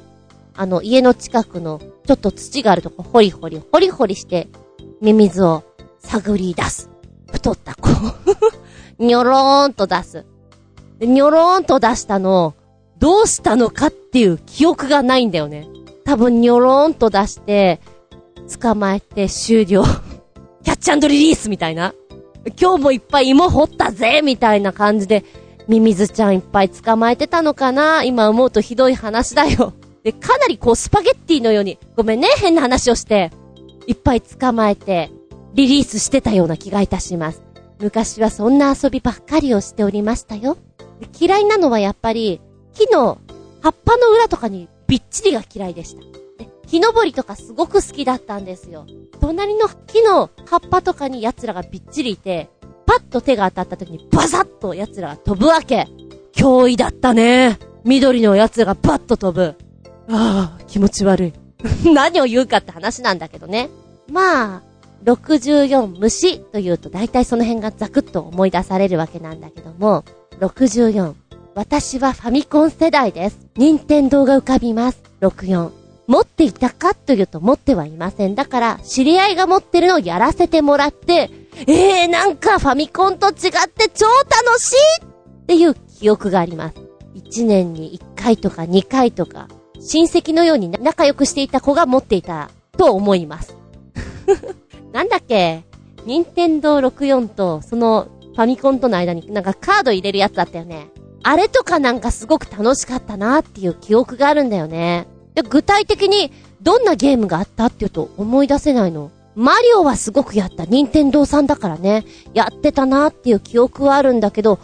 あの、家の近くの、ちょっと土があるとこ、ホリホリ、ホリホリして、ミミズを探り出す。太った子。にょろーんと出す。でにょろーんと出したのを、どうしたのかっていう記憶がないんだよね。多分にょろーんと出して、捕まえて終了。キャッチリリースみたいな。今日もいっぱい芋掘ったぜみたいな感じで、ミミズちゃんいっぱい捕まえてたのかな？今思うとひどい話だよ。で、かなりこうスパゲッティのように、ごめんね、変な話をして、いっぱい捕まえて、リリースしてたような気がいたします。昔はそんな遊びばっかりをしておりましたよ。嫌いなのはやっぱり、木の葉っぱの裏とかにびっちりが嫌いでした。で、木登りとかすごく好きだったんですよ。隣の木の葉っぱとかに奴らがびっちりいて、パッと手が当たった時にバサッと奴らが飛ぶわけ。脅威だったね。緑の奴らがバッと飛ぶ。ああ、気持ち悪い。何を言うかって話なんだけどね。まあ、64虫というと大体その辺がザクッと思い出されるわけなんだけども、64。私はファミコン世代です。任天堂が浮かびます。64。持っていたかというと持ってはいません。だから、知り合いが持ってるのをやらせてもらって、えー、なんかファミコンと違って超楽しいっていう記憶があります。1年に1回とか2回とか、親戚のように仲良くしていた子が持っていたと思います。なんだっけ？任天堂64とそのファミコンとの間になんかカード入れるやつだったよね。あれとかなんかすごく楽しかったなっていう記憶があるんだよね。で具体的にどんなゲームがあったっていうと思い出せないの。マリオはすごくやった。任天堂さんだからね。やってたなっていう記憶はあるんだけど、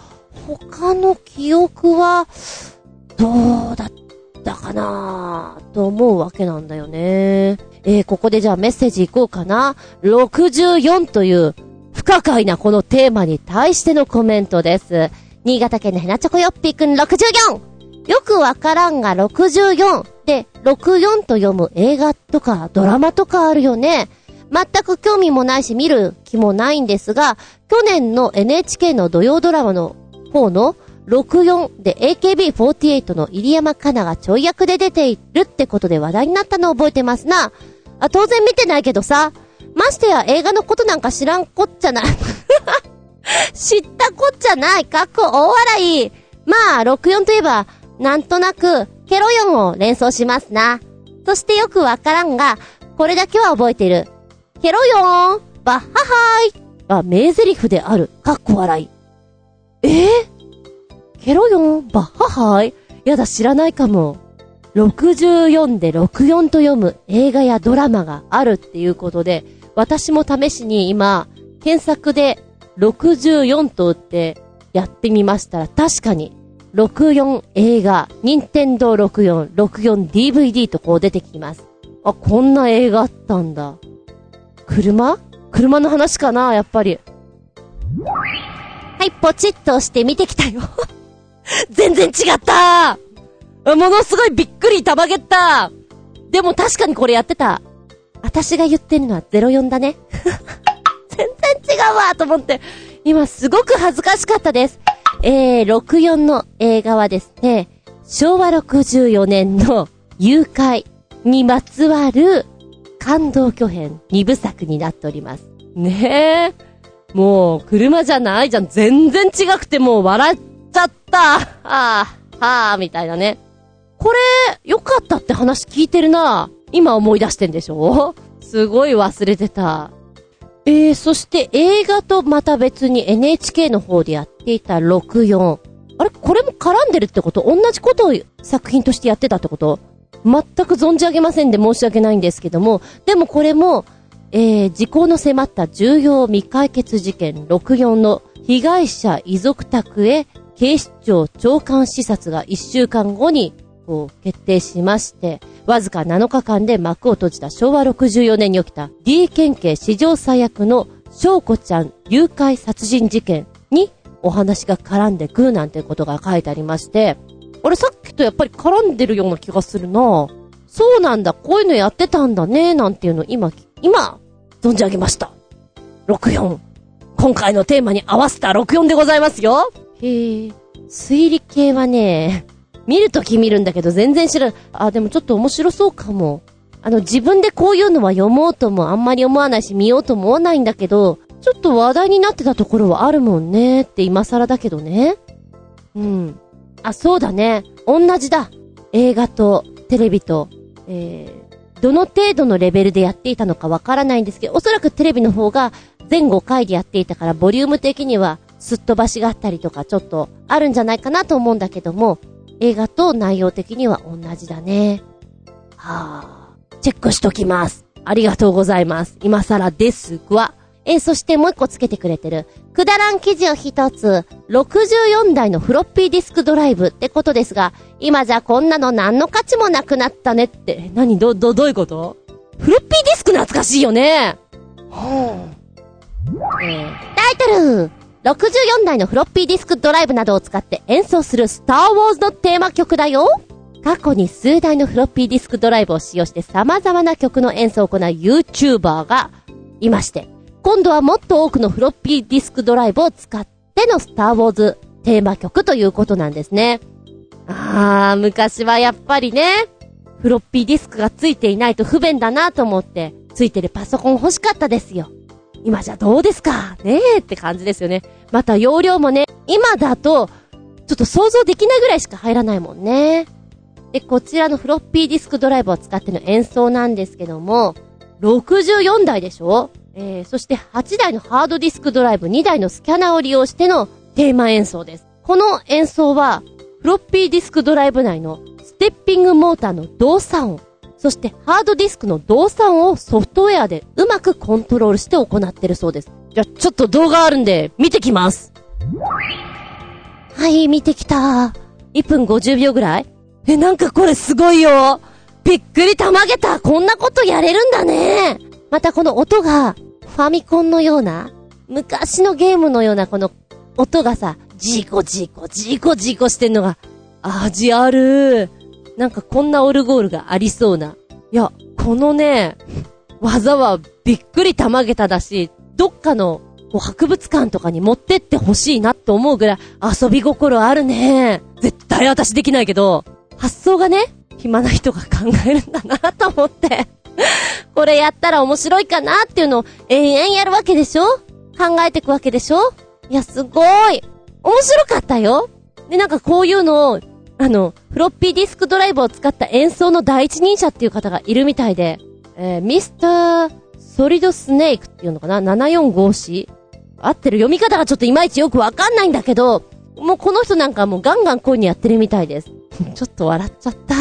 他の記憶は、どうだったかなと思うわけなんだよね。えー、ここでじゃあメッセージいこうかな。64という不可解なこのテーマに対してのコメントです。新潟県のヘナチョコヨッピーくん 64! よくわからんが64で64と読む映画とかドラマとかあるよね。全く興味もないし見る気もないんですが、去年の NHK の土曜ドラマの方の64で AKB48 の入山かながちょい役で出ているってことで話題になったのを覚えてますな。あ、当然見てないけどさ、ましてや映画のことなんか知らんこっちゃない。知ったこっちゃない。かっこ大笑い。まあ、64といえば、なんとなく、ケロヨンを連想しますな。そしてよくわからんが、これだけは覚えてる。ケロヨンバッハハイは名台詞である。かっこ笑い。え？ー、ケロヨンバッハハイ？やだ、知らないかも。64で64と読む映画やドラマがあるっていうことで、私も試しに今、検索で64と打ってやってみましたら、確かに、64映画、任天堂64、64DVD とこう出てきます。あ、こんな映画あったんだ。車？車の話かな、やっぱり。はい、ポチッと押して見てきたよ。全然違ったものすごいびっくりたまげったでも確かにこれやってた。私が言ってるのは04だね。全然違うわと思って、今すごく恥ずかしかったです。えー、64の映画はですね、昭和64年の誘拐にまつわる感動巨編2部作になっております。ねえ。もう、車じゃないじゃん。全然違くてもう笑っちゃった。はあ、はあ、みたいなね。これ、良かったって話聞いてるな。今思い出してんでしょ？すごい忘れてた。えー、そして映画とまた別に NHK の方でやっていた64。あれこれも絡んでるってこと？同じことを作品としてやってたってこと？全く存じ上げませんで申し訳ないんですけども、でもこれも、えー、時効の迫った重要未解決事件64の被害者遺族宅へ警視庁長官視察が1週間後にこう決定しまして、わずか7日間で幕を閉じた昭和64年に起きた D 県警史上最悪の翔子ちゃん誘拐殺人事件にお話が絡んでくるなんてことが書いてありまして、あれさっきとやっぱり絡んでるような気がするなそうなんだ、こういうのやってたんだね、なんていうの今、今、存じ上げました。64。今回のテーマに合わせた64でございますよ。へえ、推理系はね、見るとき見るんだけど全然知らん。あ、でもちょっと面白そうかも。あの、自分でこういうのは読もうともあんまり思わないし、見ようと思わないんだけど、ちょっと話題になってたところはあるもんねって今更だけどね。うん。あ、そうだね。同じだ。映画とテレビと、えー、どの程度のレベルでやっていたのかわからないんですけど、おそらくテレビの方が前5回でやっていたから、ボリューム的にはすっ飛ばしがあったりとかちょっとあるんじゃないかなと思うんだけども、映画と内容的には同じだね。はぁ、チェックしときます。ありがとうございます。今更ですが、えー、そしてもう一個つけてくれてる。くだらん記事を一つ、64台のフロッピーディスクドライブってことですが、今じゃこんなの何の価値もなくなったねって。何？ど、ど、どういうこと？フロッピーディスク懐かしいよね。はぁ、えー、タイトル64台のフロッピーディスクドライブなどを使って演奏するスターウォーズのテーマ曲だよ過去に数台のフロッピーディスクドライブを使用して様々な曲の演奏を行う YouTuber がいまして、今度はもっと多くのフロッピーディスクドライブを使ってのスターウォーズテーマ曲ということなんですね。あー、昔はやっぱりね、フロッピーディスクがついていないと不便だなと思って、ついてるパソコン欲しかったですよ。今じゃどうですかねえって感じですよね。また容量もね、今だと、ちょっと想像できないぐらいしか入らないもんね。で、こちらのフロッピーディスクドライブを使っての演奏なんですけども、64台でしょ？えー、そして8台のハードディスクドライブ、2台のスキャナーを利用してのテーマ演奏です。この演奏は、フロッピーディスクドライブ内のステッピングモーターの動作音、そしてハードディスクの動作音をソフトウェアでうまくコントロールして行ってるそうです。じゃ、ちょっと動画あるんで、見てきます。はい、見てきた。1分50秒ぐらいえ、なんかこれすごいよ。びっくりたまげた。こんなことやれるんだね。またこの音が、ファミコンのような、昔のゲームのようなこの音がさ、ジーコジーコ、ジーコジーコしてんのが、味ある。なんかこんなオルゴールがありそうな。いや、このね、技はびっくりたまげただし、どっかのこう博物館とかに持ってってほしいなと思うぐらい遊び心あるね。絶対私できないけど、発想がね、暇な人が考えるんだなと思って。これやったら面白いかなっていうのを延々やるわけでしょ？考えてくわけでしょ？いや、すごい！面白かったよ。で、なんかこういうのをあの、フロッピーディスクドライブを使った演奏の第一人者っていう方がいるみたいで、えー、ミスターソリドスネークっていうのかな ?745C? 合ってる読み方がちょっといまいちよくわかんないんだけど、もうこの人なんかもうガンガンこういうのやってるみたいです。ちょっと笑っちゃった？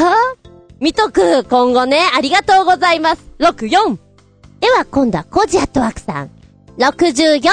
見とく今後ね、ありがとうございます !64! では今度はコジアットワークさん。64!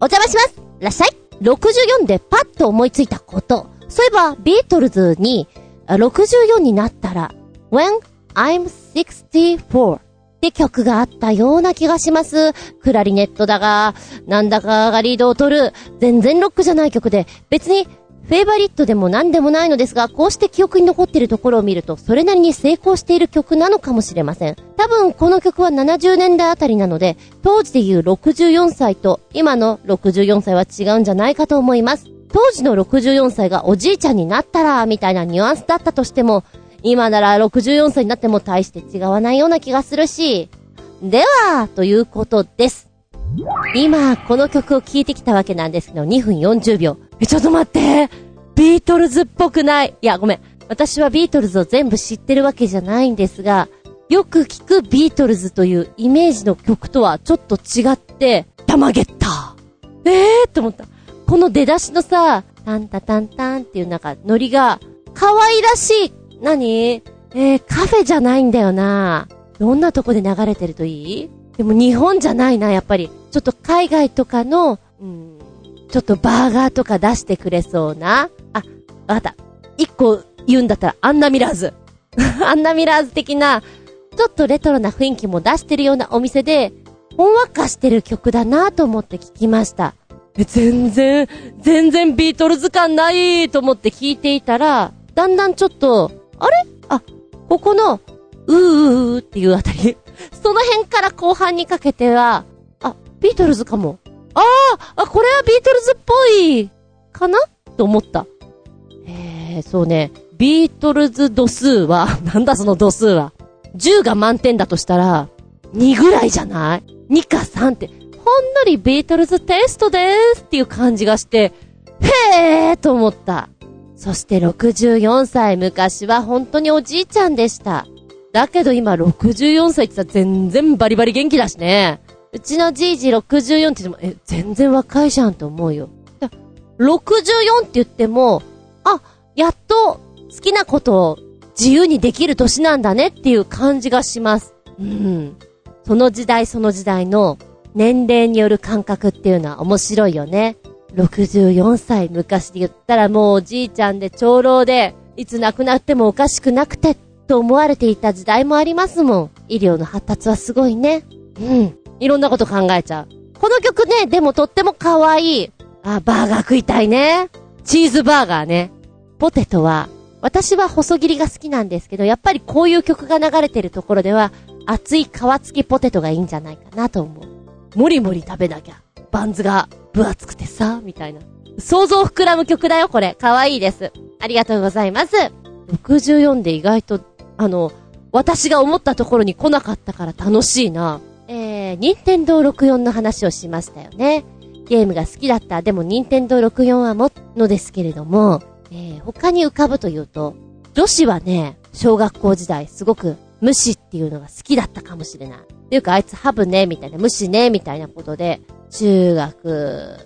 お邪魔しますらっしゃい !64 でパッと思いついたこと。そういえば、ビートルズに、64になったら、When I'm 64って曲があったような気がします。クラリネットだが、なんだかがリードを取る、全然ロックじゃない曲で、別にフェイバリットでも何でもないのですが、こうして記憶に残っているところを見ると、それなりに成功している曲なのかもしれません。多分この曲は70年代あたりなので、当時で言う64歳と今の64歳は違うんじゃないかと思います。当時の64歳がおじいちゃんになったら、みたいなニュアンスだったとしても、今なら64歳になっても大して違わないような気がするし、では、ということです。今、この曲を聴いてきたわけなんですけど、2分40秒。え、ちょっと待ってビートルズっぽくないいや、ごめん。私はビートルズを全部知ってるわけじゃないんですが、よく聞くビートルズというイメージの曲とはちょっと違って、たまげったえーって思った。この出だしのさ、タンタタンタンっていうなんかノリが、可愛らしい。何？えー、カフェじゃないんだよな。どんなとこで流れてるといい？でも日本じゃないな、やっぱり。ちょっと海外とかの、うん、ちょっとバーガーとか出してくれそうな。あ、わかった。一個言うんだったら、アンナミラーズ。アンナミラーズ的な、ちょっとレトロな雰囲気も出してるようなお店で、ほんわかしてる曲だなと思って聞きました。え、全然、全然ビートルズ感ないと思って聞いていたら、だんだんちょっと、あれ？あ、ここの、うーうーっていうあたり。その辺から後半にかけては、あ、ビートルズかも。ああ、あ、これはビートルズっぽい、かな？と思った。えー、そうね。ビートルズ度数は、なんだその度数は。10が満点だとしたら、2ぐらいじゃない ?2 か3って、ほんのりビートルズテストでーすっていう感じがして、へーと思った。そして64歳昔は本当におじいちゃんでした。だけど今64歳って言ったら全然バリバリ元気だしね。うちのじいじ64って言っても、え、全然若いじゃんと思うよ。64って言っても、あ、やっと好きなことを自由にできる年なんだねっていう感じがします。うん。その時代その時代の年齢による感覚っていうのは面白いよね。64歳昔で言ったらもうおじいちゃんで長老で、いつ亡くなってもおかしくなくて、と思われていた時代もありますもん。医療の発達はすごいね。うん。いろんなこと考えちゃう。この曲ね、でもとっても可愛い。あ、バーガー食いたいね。チーズバーガーね。ポテトは、私は細切りが好きなんですけど、やっぱりこういう曲が流れてるところでは、熱い皮付きポテトがいいんじゃないかなと思う。もりもり食べなきゃ。バンズが分厚くてさ、みたいな。想像膨らむ曲だよ、これ。可愛いです。ありがとうございます。64で意外と、あの、私が思ったところに来なかったから楽しいな。えー、任天堂64の話をしましたよね。ゲームが好きだった。でも任天堂64はものですけれども、えー、他に浮かぶというと、女子はね、小学校時代すごく無視っていうのが好きだったかもしれない。っていうかあいつハブね、みたいな、無視ね、みたいなことで、中学、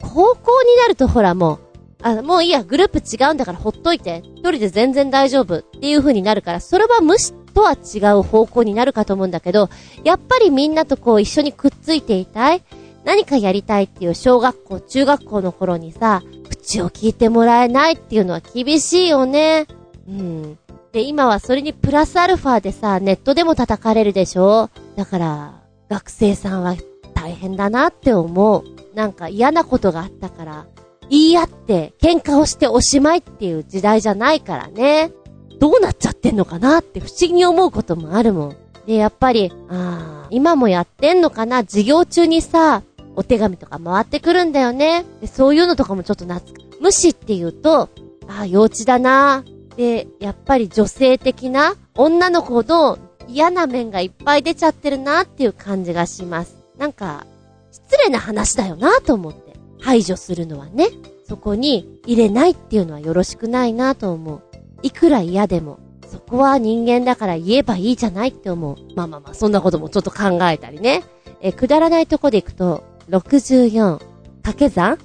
高校になるとほらもう、あ、もういいや、グループ違うんだからほっといて、一人で全然大丈夫っていう風になるから、それは無視とは違う方向になるかと思うんだけど、やっぱりみんなとこう一緒にくっついていたい何かやりたいっていう小学校、中学校の頃にさ、口を聞いてもらえないっていうのは厳しいよね。うん。で、今はそれにプラスアルファでさ、ネットでも叩かれるでしょ？だから、学生さんは大変だなって思う。なんか嫌なことがあったから、言い合って喧嘩をしておしまいっていう時代じゃないからね。どうなっちゃってんのかなって不思議に思うこともあるもん。で、やっぱり、ああ、今もやってんのかな？授業中にさ、お手紙とか回ってくるんだよね。で、そういうのとかもちょっと懐く。無視って言うと、ああ、幼稚だな。で、やっぱり女性的な女の子の嫌な面がいっぱい出ちゃってるなっていう感じがします。なんか、失礼な話だよなと思って。排除するのはね。そこに入れないっていうのはよろしくないなと思う。いくら嫌でも、そこは人間だから言えばいいじゃないって思う。まあまあまあ、そんなこともちょっと考えたりね。え、くだらないとこで行くと、64、掛け算？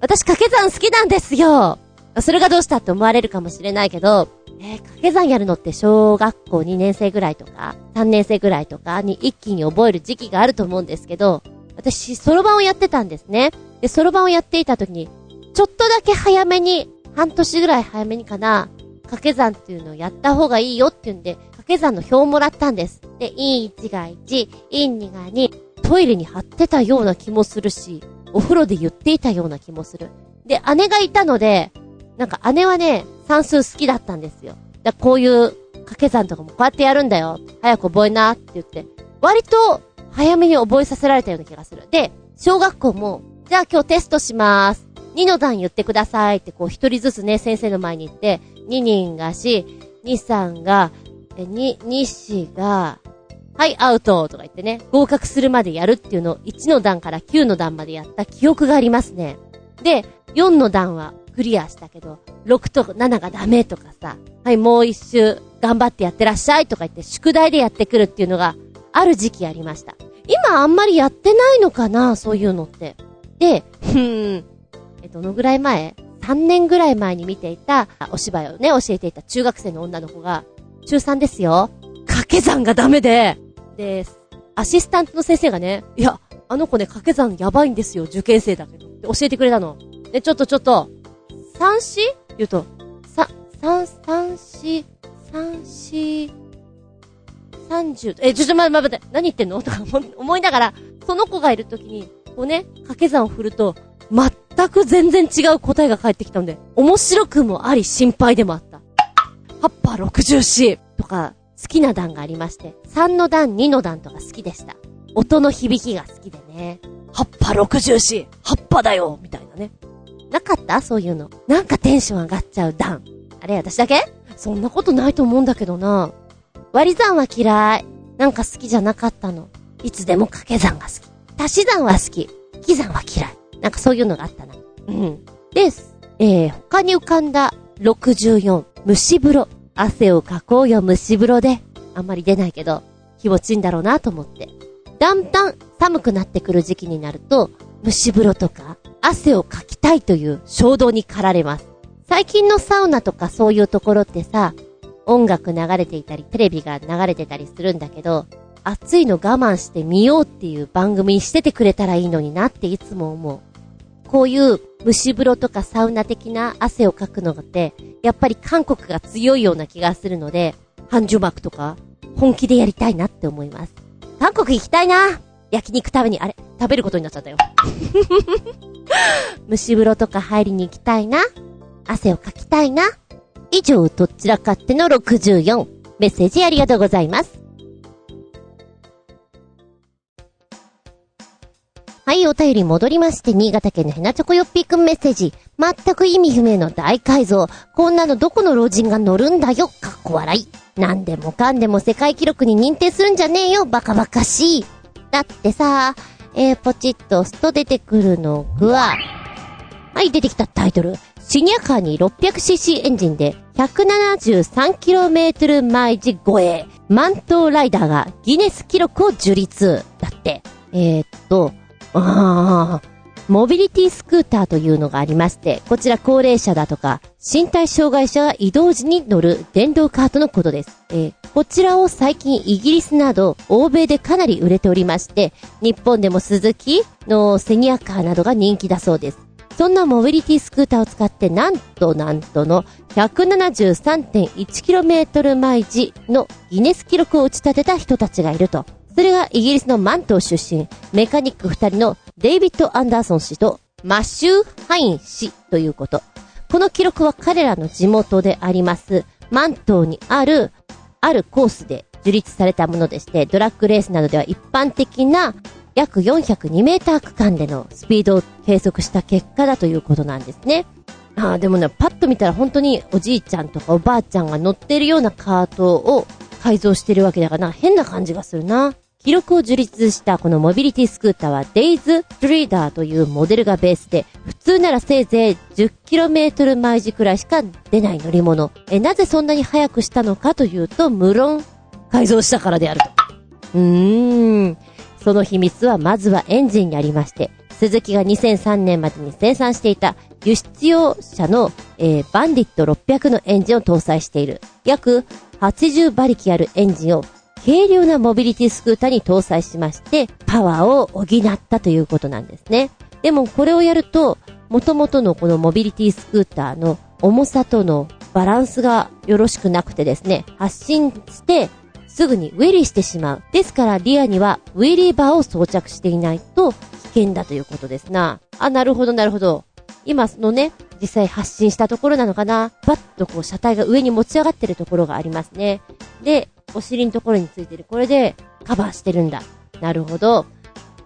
私掛け算好きなんですよそれがどうしたって思われるかもしれないけど、えー、掛け算やるのって小学校2年生ぐらいとか、3年生ぐらいとかに一気に覚える時期があると思うんですけど、私、そろばんをやってたんですね。で、そろばんをやっていた時に、ちょっとだけ早めに、半年ぐらい早めにかな、掛け算っていうのをやった方がいいよって言うんで、掛け算の表をもらったんです。で、陰1が1、陰2が2、トイレに貼ってたような気もするし、お風呂で言っていたような気もする。で、姉がいたので、なんか姉はね、算数好きだったんですよ。だこういう掛け算とかもこうやってやるんだよ。早く覚えなって言って。割と早めに覚えさせられたような気がする。で、小学校も、じゃあ今日テストします。2の段言ってくださいってこう一人ずつね、先生の前に行って、2人がし、2、3が、え、2、2、4が、はい、アウトとか言ってね、合格するまでやるっていうのを1の段から9の段までやった記憶がありますね。で、4の段はクリアしたけど、6と7がダメとかさ、はい、もう一周頑張ってやってらっしゃいとか言って宿題でやってくるっていうのがある時期ありました。今あんまりやってないのかなそういうのって。で、ふーん、え、どのぐらい前 ?3 年ぐらい前に見ていた、お芝居をね、教えていた中学生の女の子が、中3ですよ。掛け算がダメで、で、アシスタントの先生がね、いや、あの子ね、掛け算やばいんですよ、受験生だけど。って教えてくれたの。で、ちょっとちょっと、三四？言うと、さ、三、三四、三四、三十、え、ちょっと待って待って、何言ってんの？とか思いながら、その子がいるときに、こうね、掛け算を振ると、全く全然違う答えが返ってきたので、面白くもあり心配でもあった。ハッパー60四とか、好きな段がありまして、3の段、2の段とか好きでした。音の響きが好きでね。ハッパー60四ハッパだよみたいなね。なかった？そういうの。なんかテンション上がっちゃう段。あれ、私だけ？そんなことないと思うんだけどな。割り算は嫌い。なんか好きじゃなかったの。いつでも掛け算が好き。足し算は好き。引き算は嫌い。なんかそういうのがあったな。うん。です。えー、他に浮かんだ64、蒸し風呂。汗をかこうよ蒸し風呂で。あんまり出ないけど、気持ちいいんだろうなと思って。だんだん寒くなってくる時期になると、蒸し風呂とか、汗をかきたいという衝動に駆られます。最近のサウナとかそういうところってさ、音楽流れていたり、テレビが流れてたりするんだけど、暑いの我慢して見ようっていう番組にしててくれたらいいのになっていつも思う。こういう蒸し風呂とかサウナ的な汗をかくのって、やっぱり韓国が強いような気がするので、半樹膜とか、本気でやりたいなって思います。韓国行きたいな焼肉食べに、あれ？食べることになっちゃったよ。蒸し風呂とか入りに行きたいな汗をかきたいな以上、どちらかっての64。メッセージありがとうございます。はい、お便り戻りまして、新潟県のヘナチョコヨッピーくんメッセージ。全く意味不明の大改造。こんなのどこの老人が乗るんだよ。かっこ笑い。なんでもかんでも世界記録に認定するんじゃねえよ。バカバカしい。だってさ、えー、ポチッと押すと出てくるのが、はい、出てきたタイトル。シニアカーに 600cc エンジンで 173km 毎時超え。マントーライダーがギネス記録を樹立。だって。えー、っと、ああ、モビリティスクーターというのがありまして、こちら高齢者だとか、身体障害者が移動時に乗る電動カートのことです。えーこちらを最近イギリスなど欧米でかなり売れておりまして、日本でもスズキのセニアカーなどが人気だそうです。そんなモビリティスクーターを使ってなんとなんとの 173.1km 毎時のギネス記録を打ち立てた人たちがいると。それがイギリスのマントー出身、メカニック二人のデイビッド・アンダーソン氏とマシュー・ハイン氏ということ。この記録は彼らの地元であります、マントーにある、あるコースで樹立されたものでして、ドラッグレースなどでは一般的な約402メーター区間でのスピードを計測した結果だということなんですね。ああ、でもね、パッと見たら本当におじいちゃんとかおばあちゃんが乗ってるようなカートを改造してるわけだから、変な感じがするな。記録を樹立したこのモビリティスクーターはデイズ・スリーダーというモデルがベースで、普通ならせいぜい 10km 毎時くらいしか出ない乗り物。え、なぜそんなに速くしたのかというと、無論、改造したからである。うーん。その秘密はまずはエンジンにありまして、鈴木が2003年までに生産していた輸出用車の、えーバンディット600のエンジンを搭載している。約80馬力あるエンジンを軽量なモビリティスクーターに搭載しまして、パワーを補ったということなんですね。でもこれをやると、元々のこのモビリティスクーターの重さとのバランスがよろしくなくてですね、発進してすぐにウェリーしてしまう。ですからリアにはウェリーバーを装着していないと危険だということですな。あ、なるほどなるほど。今そのね、実際発信したところなのかな。バッとこう車体が上に持ち上がってるところがありますね。で、お尻のところについてる。これでカバーしてるんだ。なるほど。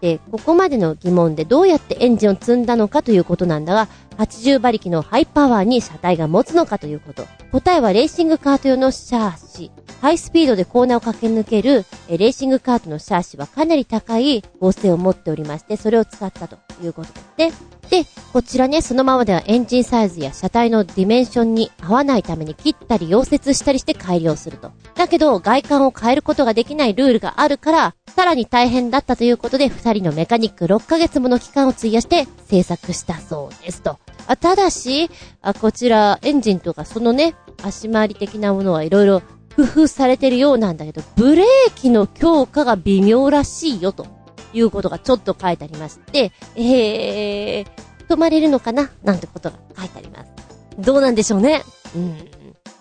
で、ここまでの疑問でどうやってエンジンを積んだのかということなんだが、80馬力のハイパワーに車体が持つのかということ。答えはレーシングカート用のシャーシ。ハイスピードでコーナーを駆け抜けるレーシングカートのシャーシはかなり高い合成を持っておりまして、それを使ったということですね。で、こちらね、そのままではエンジンサイズや車体のディメンションに合わないために切ったり溶接したりして改良すると。だけど、外観を変えることができないルールがあるから、さらに大変だったということで、二人のメカニック6ヶ月もの期間を費やして制作したそうですと。あ、ただし、あ、こちら、エンジンとかそのね、足回り的なものはいろいろ工夫されてるようなんだけど、ブレーキの強化が微妙らしいよと。いうことがちょっと書いてありまして、えー、止まれるのかな？なんてことが書いてあります。どうなんでしょうね？うん。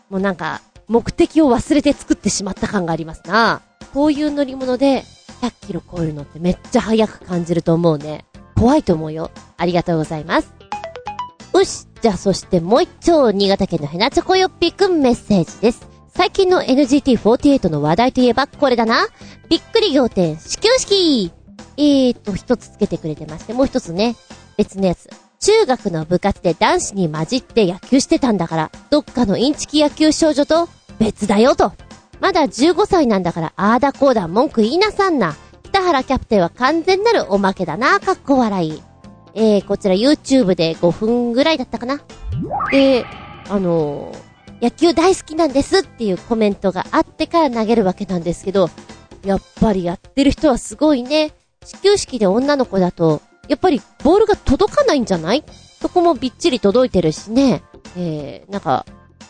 もうなんか、目的を忘れて作ってしまった感がありますな。こういう乗り物で100キロ超えるのってめっちゃ速く感じると思うね。怖いと思うよ。ありがとうございます。よし。じゃあそしてもう一丁、新潟県のヘナチョコヨッピーくんメッセージです。最近の NGT48 の話題といえばこれだな。びっくり仰天、始球式えーと、一つつけてくれてまして、もう一つね、別のやつ。中学の部活で男子に混じって野球してたんだから、どっかのインチキ野球少女と別だよと。まだ15歳なんだから、あーだこーだ文句言いなさんな。北原キャプテンは完全なるおまけだな、かっこ笑い。えー、こちら YouTube で5分ぐらいだったかな。で、あのー、野球大好きなんですっていうコメントがあってから投げるわけなんですけど、やっぱりやってる人はすごいね。始球式で女の子だと、やっぱりボールが届かないんじゃない？そこもびっちり届いてるしね、えー、なんか、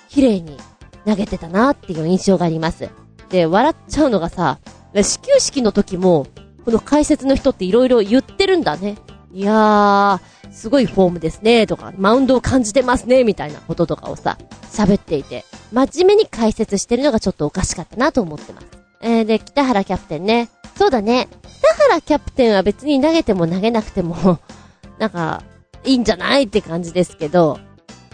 綺麗に投げてたなっていう印象があります。で、笑っちゃうのがさ、始球式の時も、この解説の人って色々言ってるんだね。いやー、すごいフォームですね、とか、マウンドを感じてますね、みたいなこととかをさ、喋っていて、真面目に解説してるのがちょっとおかしかったなと思ってます。えー、で、北原キャプテンね。そうだね。北原キャプテンは別に投げても投げなくても なんか、いいんじゃないって感じですけど、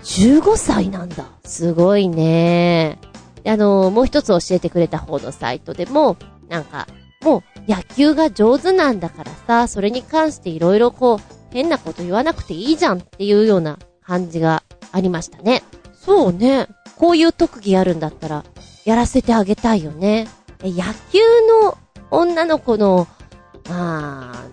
15歳なんだ。すごいね。あの、もう一つ教えてくれた方のサイトでも、なんか、もう野球が上手なんだからさ、それに関していろいろこう、変なこと言わなくていいじゃんっていうような感じがありましたね。そうね。こういう特技あるんだったら、やらせてあげたいよね。野球の女の子の、まあ、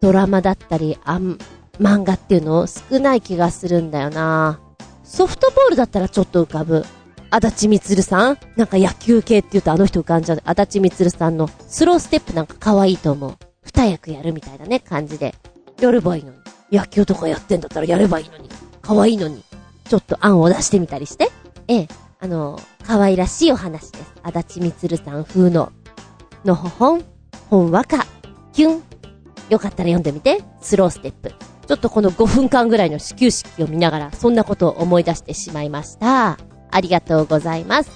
ドラマだったり、あん、漫画っていうの少ない気がするんだよな。ソフトボールだったらちょっと浮かぶ。足立みつるさん？なんか野球系って言うとあの人浮かんじゃう。足立みつるさんのスローステップなんか可愛いと思う。二役やるみたいなね、感じで。やればいいのに。野球とかやってんだったらやればいいのに。可愛いのに。ちょっと案を出してみたりして。ええ。あの、可愛らしいお話です。足立みつるさん風の。のほほん、ほんわか、キュン。よかったら読んでみて、スローステップ。ちょっとこの5分間ぐらいの始球式を見ながら、そんなことを思い出してしまいました。ありがとうございます。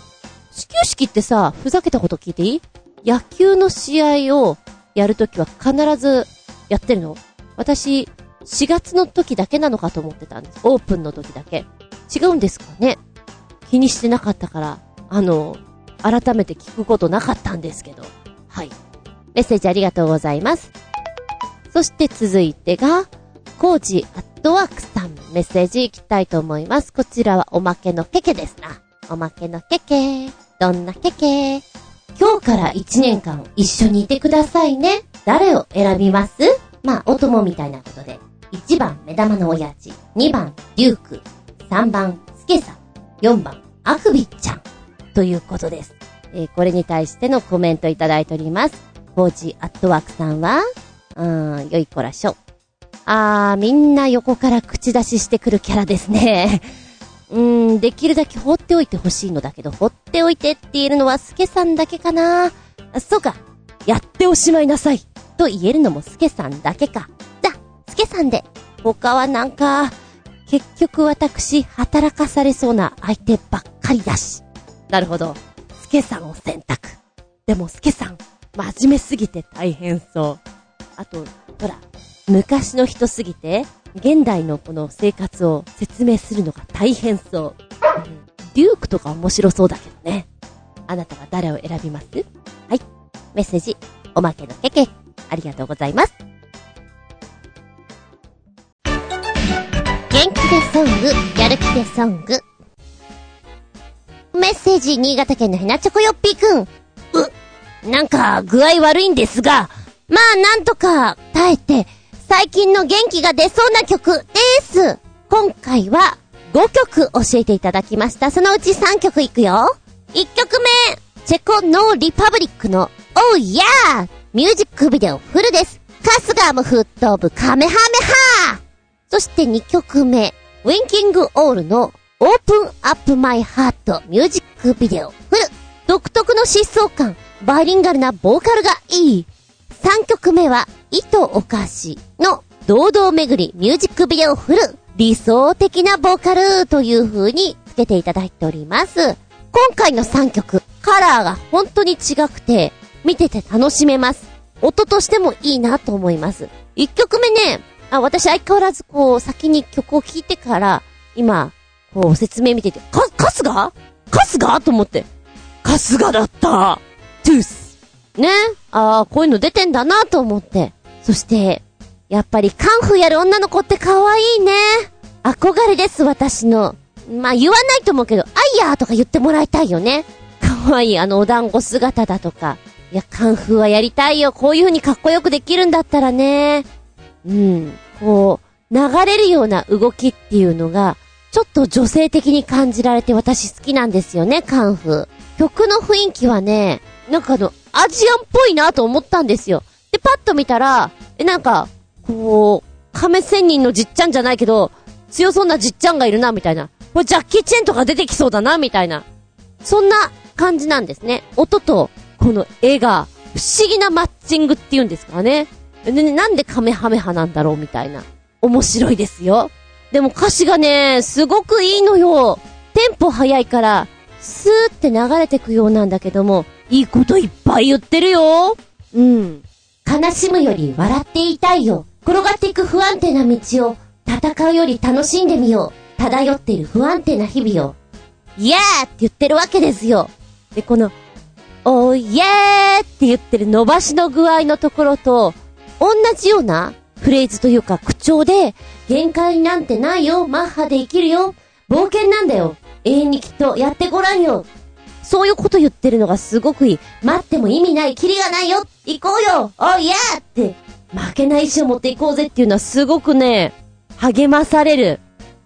始球式ってさ、ふざけたこと聞いていい？野球の試合をやるときは必ずやってるの？私、4月の時だけなのかと思ってたんです。オープンの時だけ。違うんですかね？気にしてなかったから、あの、改めて聞くことなかったんですけど。はい。メッセージありがとうございます。そして続いてが、コージアットワークさん、メッセージいきたいと思います。こちらはおまけのケケですな。おまけのケケ。どんなケケ？今日から1年間一緒にいてくださいね。誰を選びます？まあ、お供みたいなことで。1番、目玉の親父。2番、デューク。3番、スケさん。4番、アクビちゃん。ということです。えー、これに対してのコメントいただいております。コーチアットワークさんは、うーん、よいこらしょ。あー、みんな横から口出ししてくるキャラですね。うーん、できるだけ放っておいてほしいのだけど、放っておいてって言えるのはスケさんだけかな。そうか。やっておしまいなさい。と言えるのもスケさんだけか。じゃ、スケさんで。他はなんか、結局私、働かされそうな相手ばっかりだし。なるほど。スケさんを選択。でも、スケさん、真面目すぎて大変そう。あと、ほら、昔の人すぎて、現代のこの生活を説明するのが大変そう。デュークとか面白そうだけどね。あなたは誰を選びます？はい。メッセージ、おまけのけけ。ありがとうございます。元気でソング、やる気でソング。メッセージ、新潟県のひなちょこよっぴーくん。う、なんか、具合悪いんですが、まあ、なんとか、耐えて、最近の元気が出そうな曲です。今回は、5曲教えていただきました。そのうち3曲いくよ。1曲目、チェコノーリパブリックの、Oh Yeah! ミュージックビデオフルです。春日も吹っ飛ぶカメハメハそして2曲目、ウィンキングオールの Open Up My Heart ミュージックビデオフル。独特の疾走感、バイリンガルなボーカルがいい。3曲目は、糸おかしの堂々巡りミュージックビデオフル。理想的なボーカルという風につけていただいております。今回の3曲、カラーが本当に違くて、見てて楽しめます。音としてもいいなと思います。1曲目ね、あ、私相変わらずこう、先に曲を聴いてから、今、こう、説明見てて、か、カスがカスがと思って。カスがだったトゥースね？ああ、こういうの出てんだなと思って。そして、やっぱりカンフーやる女の子って可愛いね。憧れです、私の。まあ、言わないと思うけど、あいやーとか言ってもらいたいよね。可愛いあのお団子姿だとか。いや、カンフーはやりたいよ。こういう風にかっこよくできるんだったらね。うん。こう、流れるような動きっていうのが、ちょっと女性的に感じられて私好きなんですよね、カンフー。曲の雰囲気はね、なんかあの、アジアンっぽいなと思ったんですよ。で、パッと見たら、え、なんか、こう、亀仙人のじっちゃんじゃないけど、強そうなじっちゃんがいるな、みたいな。これジャッキー・チェンとか出てきそうだな、みたいな。そんな感じなんですね。音と、この絵が、不思議なマッチングっていうんですかね。ね、なんでカメハメハなんだろう、みたいな。面白いですよ。でも歌詞がね、すごくいいのよ。テンポ早いから、スーって流れてくようなんだけども、いいこといっぱい言ってるよ。うん。悲しむより笑っていたいよ。転がっていく不安定な道を、戦うより楽しんでみよう。漂っている不安定な日々を。イエーって言ってるわけですよ。で、この、おーイエーって言ってる伸ばしの具合のところと、同じようなフレーズというか口調で、限界なんてないよ、マッハで生きるよ、冒険なんだよ、永遠にきっとやってごらんよ。そういうこと言ってるのがすごくいい。待っても意味ない、キリがないよ、行こうよ、おーイエーって、負けない意志を持っていこうぜっていうのはすごくね、励まされる。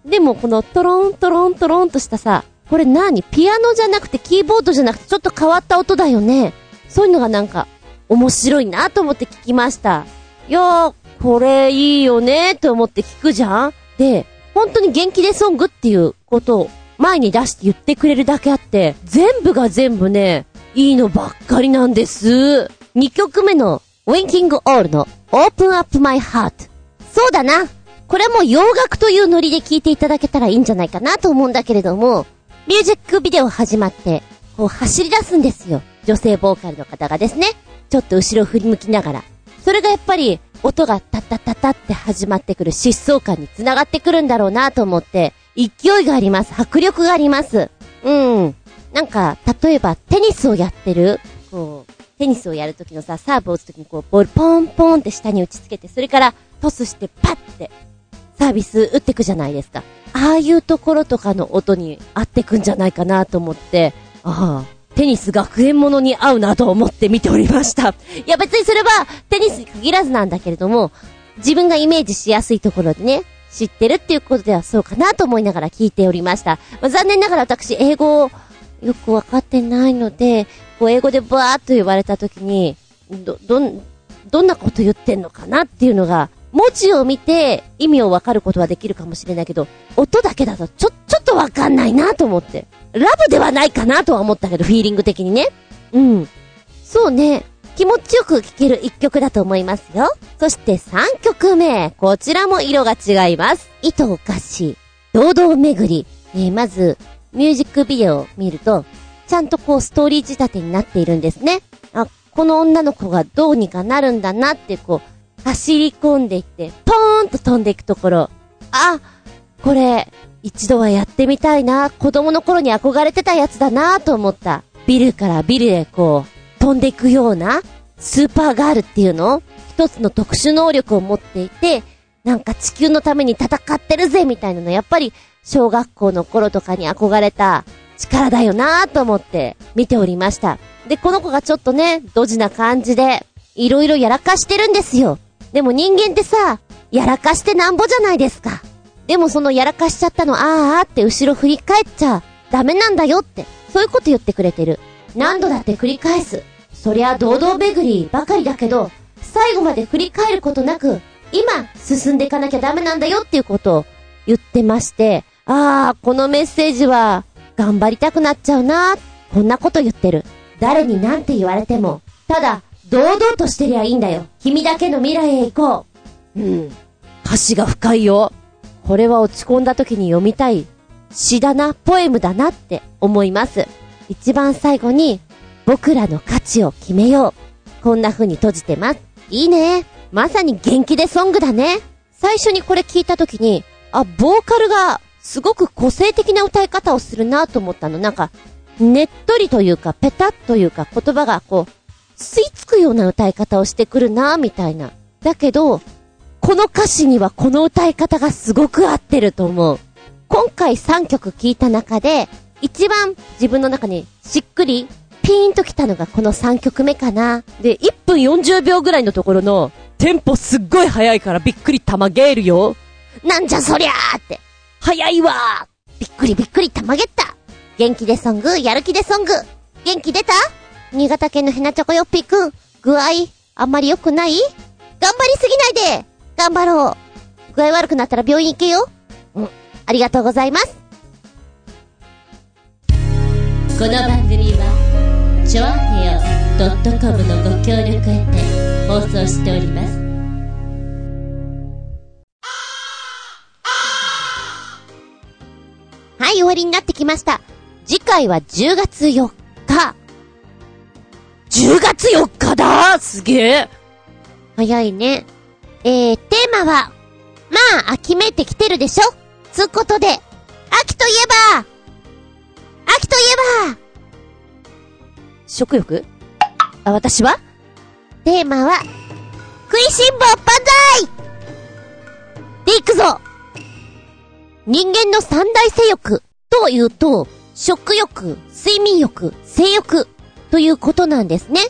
でもこのトロントロントロンとしたさ、これ何？ピアノじゃなくてキーボードじゃなくてちょっと変わった音だよね。そういうのがなんか面白いなと思って聞きました。いやー、これいいよねと思って聞くじゃん？で、本当に元気でソングっていうことを前に出して言ってくれるだけあって、全部が全部ね、いいのばっかりなんです。2曲目の Winking All の Open Up My Heart。そうだな。これも洋楽というノリで聴いていただけたらいいんじゃないかなと思うんだけれども、ミュージックビデオ始まって、こう走り出すんですよ。女性ボーカルの方がですね。ちょっと後ろ振り向きながら。それがやっぱり、音がタッタッタッタって始まってくる疾走感に繋がってくるんだろうなと思って、勢いがあります。迫力があります。うん。なんか、例えばテニスをやってる、こう、テニスをやるときのさ、サーブを打つときにこう、ボールポンポンって下に打ち付けて、それからトスしてパッて、サービス打ってくじゃないですか。ああいうところとかの音に合ってくんじゃないかなと思って、ああ、テニス学園ものに合うなと思って見ておりました。いや別にそれはテニスに限らずなんだけれども、自分がイメージしやすいところでね、知ってるっていうことではそうかなと思いながら聞いておりました。まあ残念ながら私英語をよくわかってないので、こう英語でバーっと言われた時に、ど、どん、どんなこと言ってんのかなっていうのが、文字を見て意味をわかることはできるかもしれないけど、音だけだとちょ、ちょっとわかんないなと思って。ラブではないかなとは思ったけど、フィーリング的にね。うん。そうね。気持ちよく聴ける一曲だと思いますよ。そして3曲目。こちらも色が違います。糸おかしい。堂々巡り。えー、まず、ミュージックビデオを見ると、ちゃんとこうストーリー仕立てになっているんですね。あこの女の子がどうにかなるんだなってこう、走り込んでいって、ポーンと飛んでいくところ。あ、これ、一度はやってみたいな、子供の頃に憧れてたやつだなと思った。ビルからビルへこう、飛んでいくような、スーパーガールっていうの？一つの特殊能力を持っていて、なんか地球のために戦ってるぜみたいなの、やっぱり小学校の頃とかに憧れた力だよなと思って見ておりました。で、この子がちょっとね、ドジな感じで、いろいろやらかしてるんですよ。でも人間ってさ、やらかしてなんぼじゃないですか。でもそのやらかしちゃったのあーあーって後ろ振り返っちゃダメなんだよって、そういうこと言ってくれてる。何度だって繰り返す。そりゃ堂々巡りばかりだけど、最後まで振り返ることなく、今進んでいかなきゃダメなんだよっていうことを言ってまして、ああ、このメッセージは頑張りたくなっちゃうな。こんなこと言ってる。誰に何て言われても、ただ、堂々としてりゃいいんだよ。君だけの未来へ行こう。うん。歌詞が深いよ。これは落ち込んだ時に読みたい詩だな、ポエムだなって思います。一番最後に、僕らの価値を決めよう。こんな風に閉じてます。いいね。まさに元気でソングだね。最初にこれ聞いた時に、あ、ボーカルがすごく個性的な歌い方をするなと思ったの。なんか、ねっとりというか、ペタッというか、言葉がこう、吸い付くような歌い方をしてくるなみたいな。だけど、この歌詞にはこの歌い方がすごく合ってると思う。今回3曲聴いた中で、一番自分の中にしっくり、ピーンと来たのがこの3曲目かな。で、1分40秒ぐらいのところの、テンポすっごい速いからびっくりたまげるよ。なんじゃそりゃーって。早いわーびっくりびっくりたまげった。元気でソング、やる気でソング。元気出た？新潟県のヘナチョコヨッピーくん、具合、あんまり良くない？頑張りすぎないで頑張ろう具合悪くなったら病院行けようん、ありがとうございます。この番組はちょあへよ .com のご協力へて放送しておりますはい、終わりになってきました。次回は10月4日。10月4日だ。すげえ。早いね。えー、テーマは、まあ、秋めいてきてるでしょ？つうことで、秋といえば、秋といえば、食欲？あ、私は？テーマは、食いしん坊万歳！でいくぞ。人間の三大性欲というと、食欲、睡眠欲、性欲ということなんですね。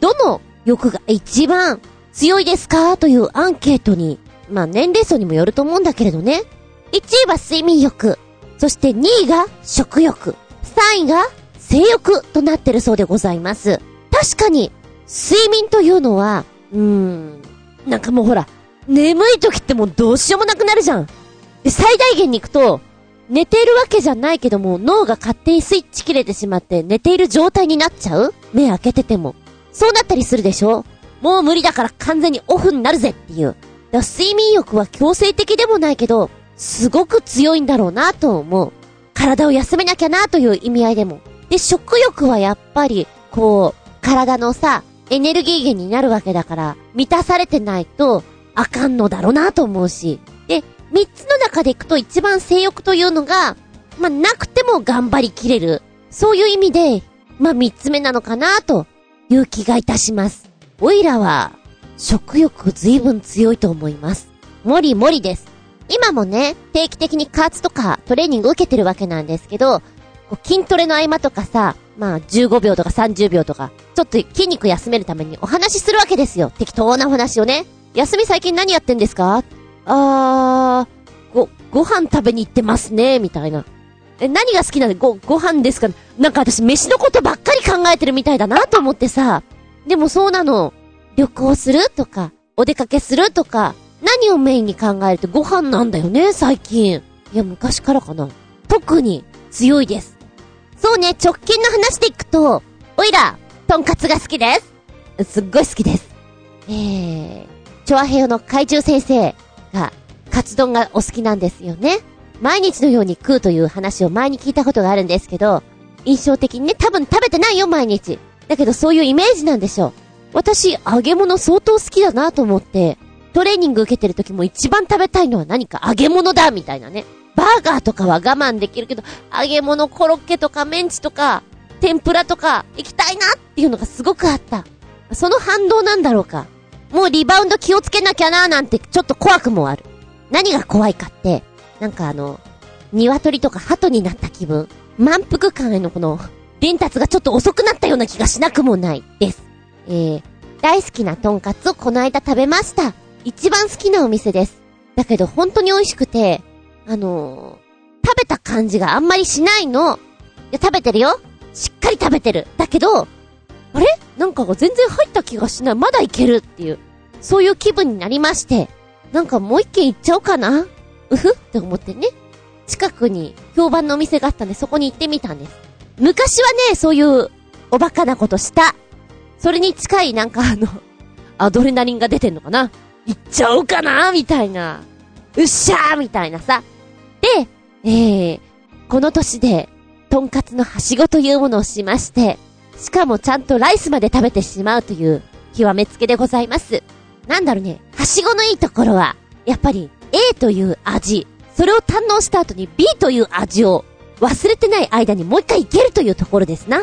どの欲が一番強いですか？というアンケートに、まあ年齢層にもよると思うんだけれどね。1位は睡眠欲、そして2位が食欲、3位が性欲となってるそうでございます。確かに、睡眠というのは、うーん、なんかもうほら、眠い時ってもうどうしようもなくなるじゃん。で、最大限に行くと、寝てるわけじゃないけども、脳が勝手にスイッチ切れてしまって寝ている状態になっちゃう？目開けてても。そうなったりするでしょ？もう無理だから完全にオフになるぜっていう。だ睡眠欲は強制的でもないけど、すごく強いんだろうなと思う。体を休めなきゃなという意味合いでも。で、食欲はやっぱり、こう、体のさ、エネルギー源になるわけだから、満たされてないと、あかんのだろうなと思うし。三つの中でいくと一番性欲というのが、まあ、なくても頑張りきれる。そういう意味で、まあ、三つ目なのかなという気がいたします。おいらは、食欲随分強いと思います。もりもりです。今もね、定期的に加圧とかトレーニング受けてるわけなんですけど、筋トレの合間とかさ、まあ15秒とか30秒とか、ちょっと筋肉休めるためにお話しするわけですよ。適当なお話をね。休み最近何やってんですか？あー、ご、ご飯食べに行ってますね、みたいな。え、何が好きなんで、ご、ご飯ですか？なんか私飯のことばっかり考えてるみたいだなと思ってさ。でもそうなの。旅行するとか、お出かけするとか、何をメインに考えるとご飯なんだよね、最近。いや、昔からかな。特に強いです。そうね、直近の話でいくと、おいら、とんかつが好きです。すっごい好きです。えー、チョアヘヨの怪獣先生、カツ丼がお好きなんですよね。毎日のように食うという話を前に聞いたことがあるんですけど、印象的にね、多分食べてないよ、毎日。だけどそういうイメージなんでしょう。私、揚げ物相当好きだなと思って、トレーニング受けてる時も一番食べたいのは何か？揚げ物だみたいなね。バーガーとかは我慢できるけど、揚げ物、コロッケとかメンチとか、天ぷらとか、行きたいなっていうのがすごくあった。その反動なんだろうか。もうリバウンド気をつけなきゃなーなんてちょっと怖くもある。何が怖いかって、なんかあの、鶏とか鳩になった気分。満腹感へのこの、伝達がちょっと遅くなったような気がしなくもないです。えー、大好きなトンカツをこの間食べました。一番好きなお店です。だけど本当に美味しくて、あのー、食べた感じがあんまりしないの。いや、食べてるよ。しっかり食べてる。だけど、あれ？なんかが全然入った気がしない。まだいけるっていう。そういう気分になりまして。なんかもう一軒行っちゃおうかな？うふ？って思ってね。近くに評判のお店があったんでそこに行ってみたんです。昔はね、そういうおバカなことした。それに近いなんかあの、アドレナリンが出てんのかな？行っちゃおうかな？みたいな。うっしゃーみたいなさ。で、えー、この年で、とんかつのはしごというものをしまして、しかもちゃんとライスまで食べてしまうという、極めつけでございます。なんだろうね、はしごのいいところは、やっぱり A という味、それを堪能した後に B という味を忘れてない間にもう一回いけるというところですな。い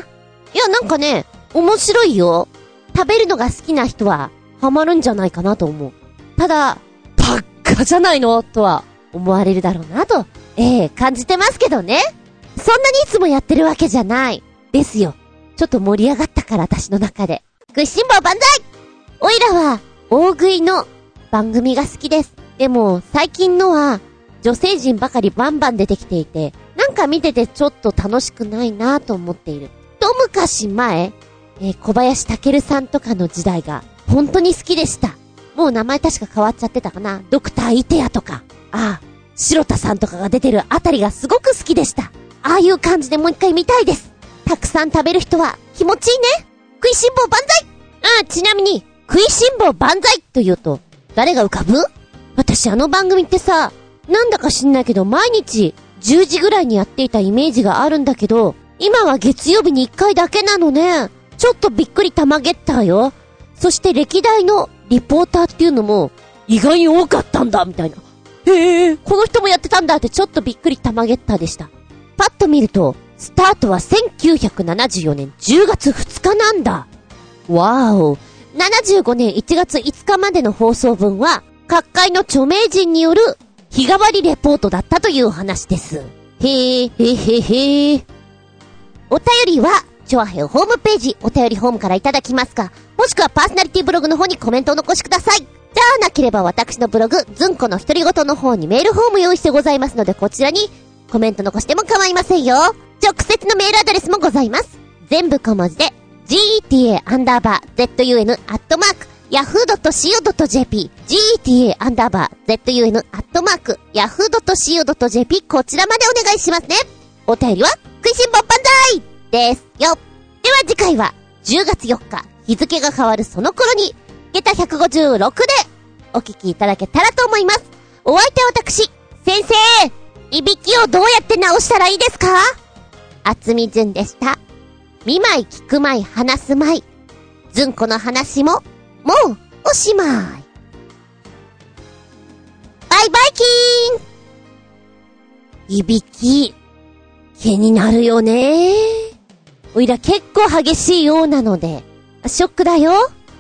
や、なんかね、面白いよ。食べるのが好きな人は、ハマるんじゃないかなと思う。ただ、バッカじゃないの？とは、思われるだろうなと、ええ感じてますけどね。そんなにいつもやってるわけじゃない。ですよ。ちょっと盛り上がったから、私の中で。食いしん坊万歳おいらは、大食いの番組が好きです。でも、最近のは、女性陣ばかりバンバン出てきていて、なんか見ててちょっと楽しくないなと思っている。と昔前、えー小林武さんとかの時代が、本当に好きでした。もう名前確か変わっちゃってたかな。ドクターイテヤとか、ああ、白田さんとかが出てるあたりがすごく好きでした。ああいう感じでもう一回見たいです。たくさん食べる人は気持ちいいね。食いしん坊万歳ああ、ちなみに、食いしん坊万歳と言うと、誰が浮かぶ？私あの番組ってさ、なんだか知んないけど毎日10時ぐらいにやっていたイメージがあるんだけど、今は月曜日に1回だけなのね。ちょっとびっくりたまげったよ。そして歴代のリポーターっていうのも、意外に多かったんだ、みたいな。へえ、この人もやってたんだってちょっとびっくりたまげったでした。パッと見ると、スタートは1974年10月2日なんだ。わーお。75年1月5日までの放送分は、各界の著名人による日替わりレポートだったという話です。へー、へへへー。お便りは、チョアヘオホームページ、お便りホームからいただきますか、もしくはパーソナリティブログの方にコメントを残しください。じゃあなければ私のブログ、ズンコの独り言の方にメールフォーム用意してございますので、こちらにコメント残しても構いませんよ。直接のメールアドレスもございます。全部小文字で、geta アンダーバー zun アットマーク yahoo.co.jp geta アンダーバー zun アットマーク yahoo.co.jp こちらまでお願いしますね。お便りは、食いしん坊万歳ですよ。では次回は、10月4日、日付が変わるその頃に、下駄156で、お聞きいただけたらと思います。お相手は私、先生いびきをどうやって直したらいいですか？厚み順でした。見舞い聞く舞い話す舞い。ずんこの話も、もう、おしまい。バイバイキーンいびき、気になるよねおいら結構激しいようなので、ショックだよ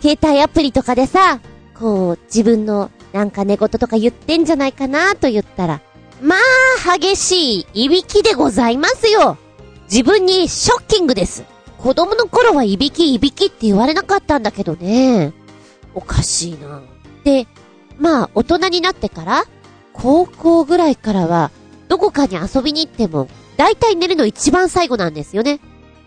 携帯アプリとかでさ、こう、自分のなんか寝言とか言ってんじゃないかなと言ったら、まあ、激しいいびきでございますよ自分にショッキングです。子供の頃はいびきいびきって言われなかったんだけどね。おかしいな。で、まあ、大人になってから、高校ぐらいからは、どこかに遊びに行っても、だいたい寝るの一番最後なんですよね。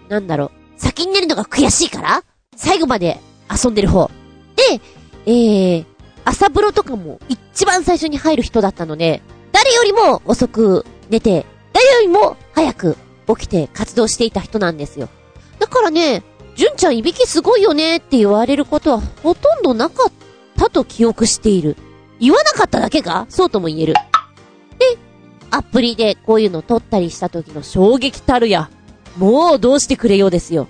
なんだろう。先に寝るのが悔しいから最後まで遊んでる方。で、えー、朝風呂とかも一番最初に入る人だったので、誰よりも遅く寝て、誰よりも早く起きて活動していた人なんですよ。だからね、純ちゃんいびきすごいよねって言われることはほとんどなかったと記憶している。言わなかっただけかそうとも言える。で、アプリでこういうの撮ったりした時の衝撃たるや。もうどうしてくれようですよ。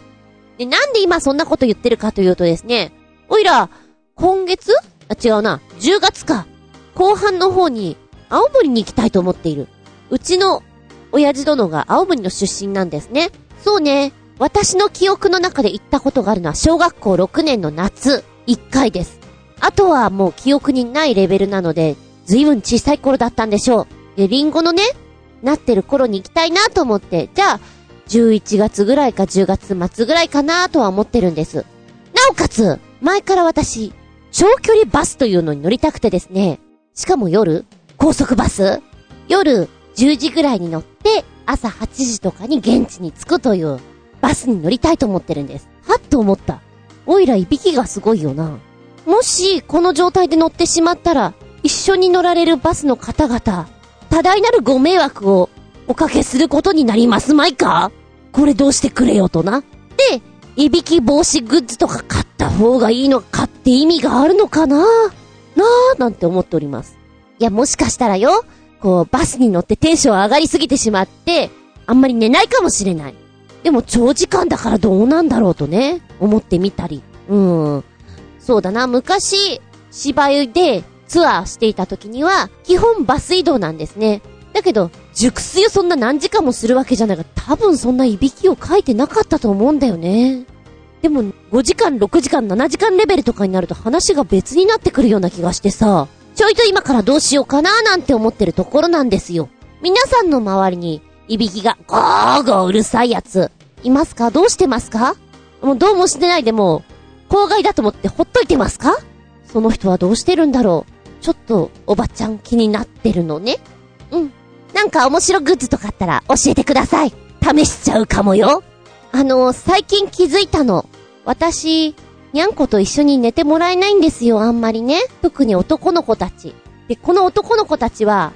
で、なんで今そんなこと言ってるかというとですね、おいら、今月あ、違うな。10月か。後半の方に、青森に行きたいと思っている。うちの、親父殿が青森の出身なんですね。そうね。私の記憶の中で行ったことがあるのは小学校6年の夏、1回です。あとはもう記憶にないレベルなので、ずいぶん小さい頃だったんでしょう。で、リンゴのね、なってる頃に行きたいなと思って、じゃあ、11月ぐらいか10月末ぐらいかなとは思ってるんです。なおかつ、前から私、長距離バスというのに乗りたくてですね。しかも夜、高速バス夜10時ぐらいに乗って、朝8時とかに現地に着くというバスに乗りたいと思ってるんです。はっと思った。おいらいびきがすごいよな。もし、この状態で乗ってしまったら、一緒に乗られるバスの方々、多大なるご迷惑をおかけすることになりますまいか？これどうしてくれよとな。で、いびき防止グッズとか買った方がいいのかって意味があるのかな？なあ、なんて思っております。いや、もしかしたらよ、こう、バスに乗ってテンション上がりすぎてしまって、あんまり寝ないかもしれない。でも長時間だからどうなんだろうとね、思ってみたり。うん。そうだな、昔、芝居でツアーしていた時には、基本バス移動なんですね。だけど、熟睡をそんな何時間もするわけじゃないから、多分そんないびきをかいてなかったと思うんだよね。でも、5時間、6時間、7時間レベルとかになると話が別になってくるような気がしてさ、ちょいと今からどうしようかなーなんて思ってるところなんですよ。皆さんの周りに、いびきがゴーゴーうるさいやつ、いますか？どうしてますか？もうどうもしてないでも、公害だと思ってほっといてますか？その人はどうしてるんだろう？ちょっと、おばちゃん気になってるのね。うん。なんか面白グッズとかあったら教えてください。試しちゃうかもよ。あの、最近気づいたの。私、にゃんこと一緒に寝てもらえないんですよ、あんまりね。特に男の子たち。で、この男の子たちは、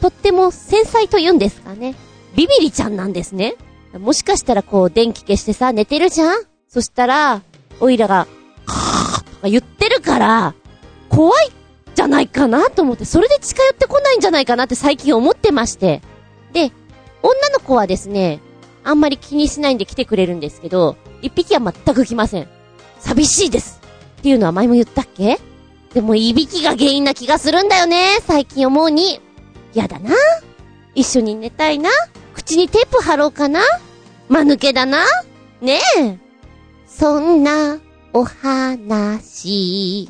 とっても繊細と言うんですかね。ビビリちゃんなんですね。もしかしたらこう、電気消してさ、寝てるじゃん？そしたら、おいらが、はぁとか言ってるから、怖いじゃないかなと思って、それで近寄ってこないんじゃないかなって最近思ってまして。で、女の子はですね、あんまり気にしないんで来てくれるんですけど、一匹は全く来ません。寂しいですっていうのは前も言ったっけ？でも、いびきが原因な気がするんだよね、最近思うに。やだな。一緒に寝たいな。口にテープ貼ろうかな？間抜けだな？ねえ。そんな、お話、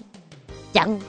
じゃん。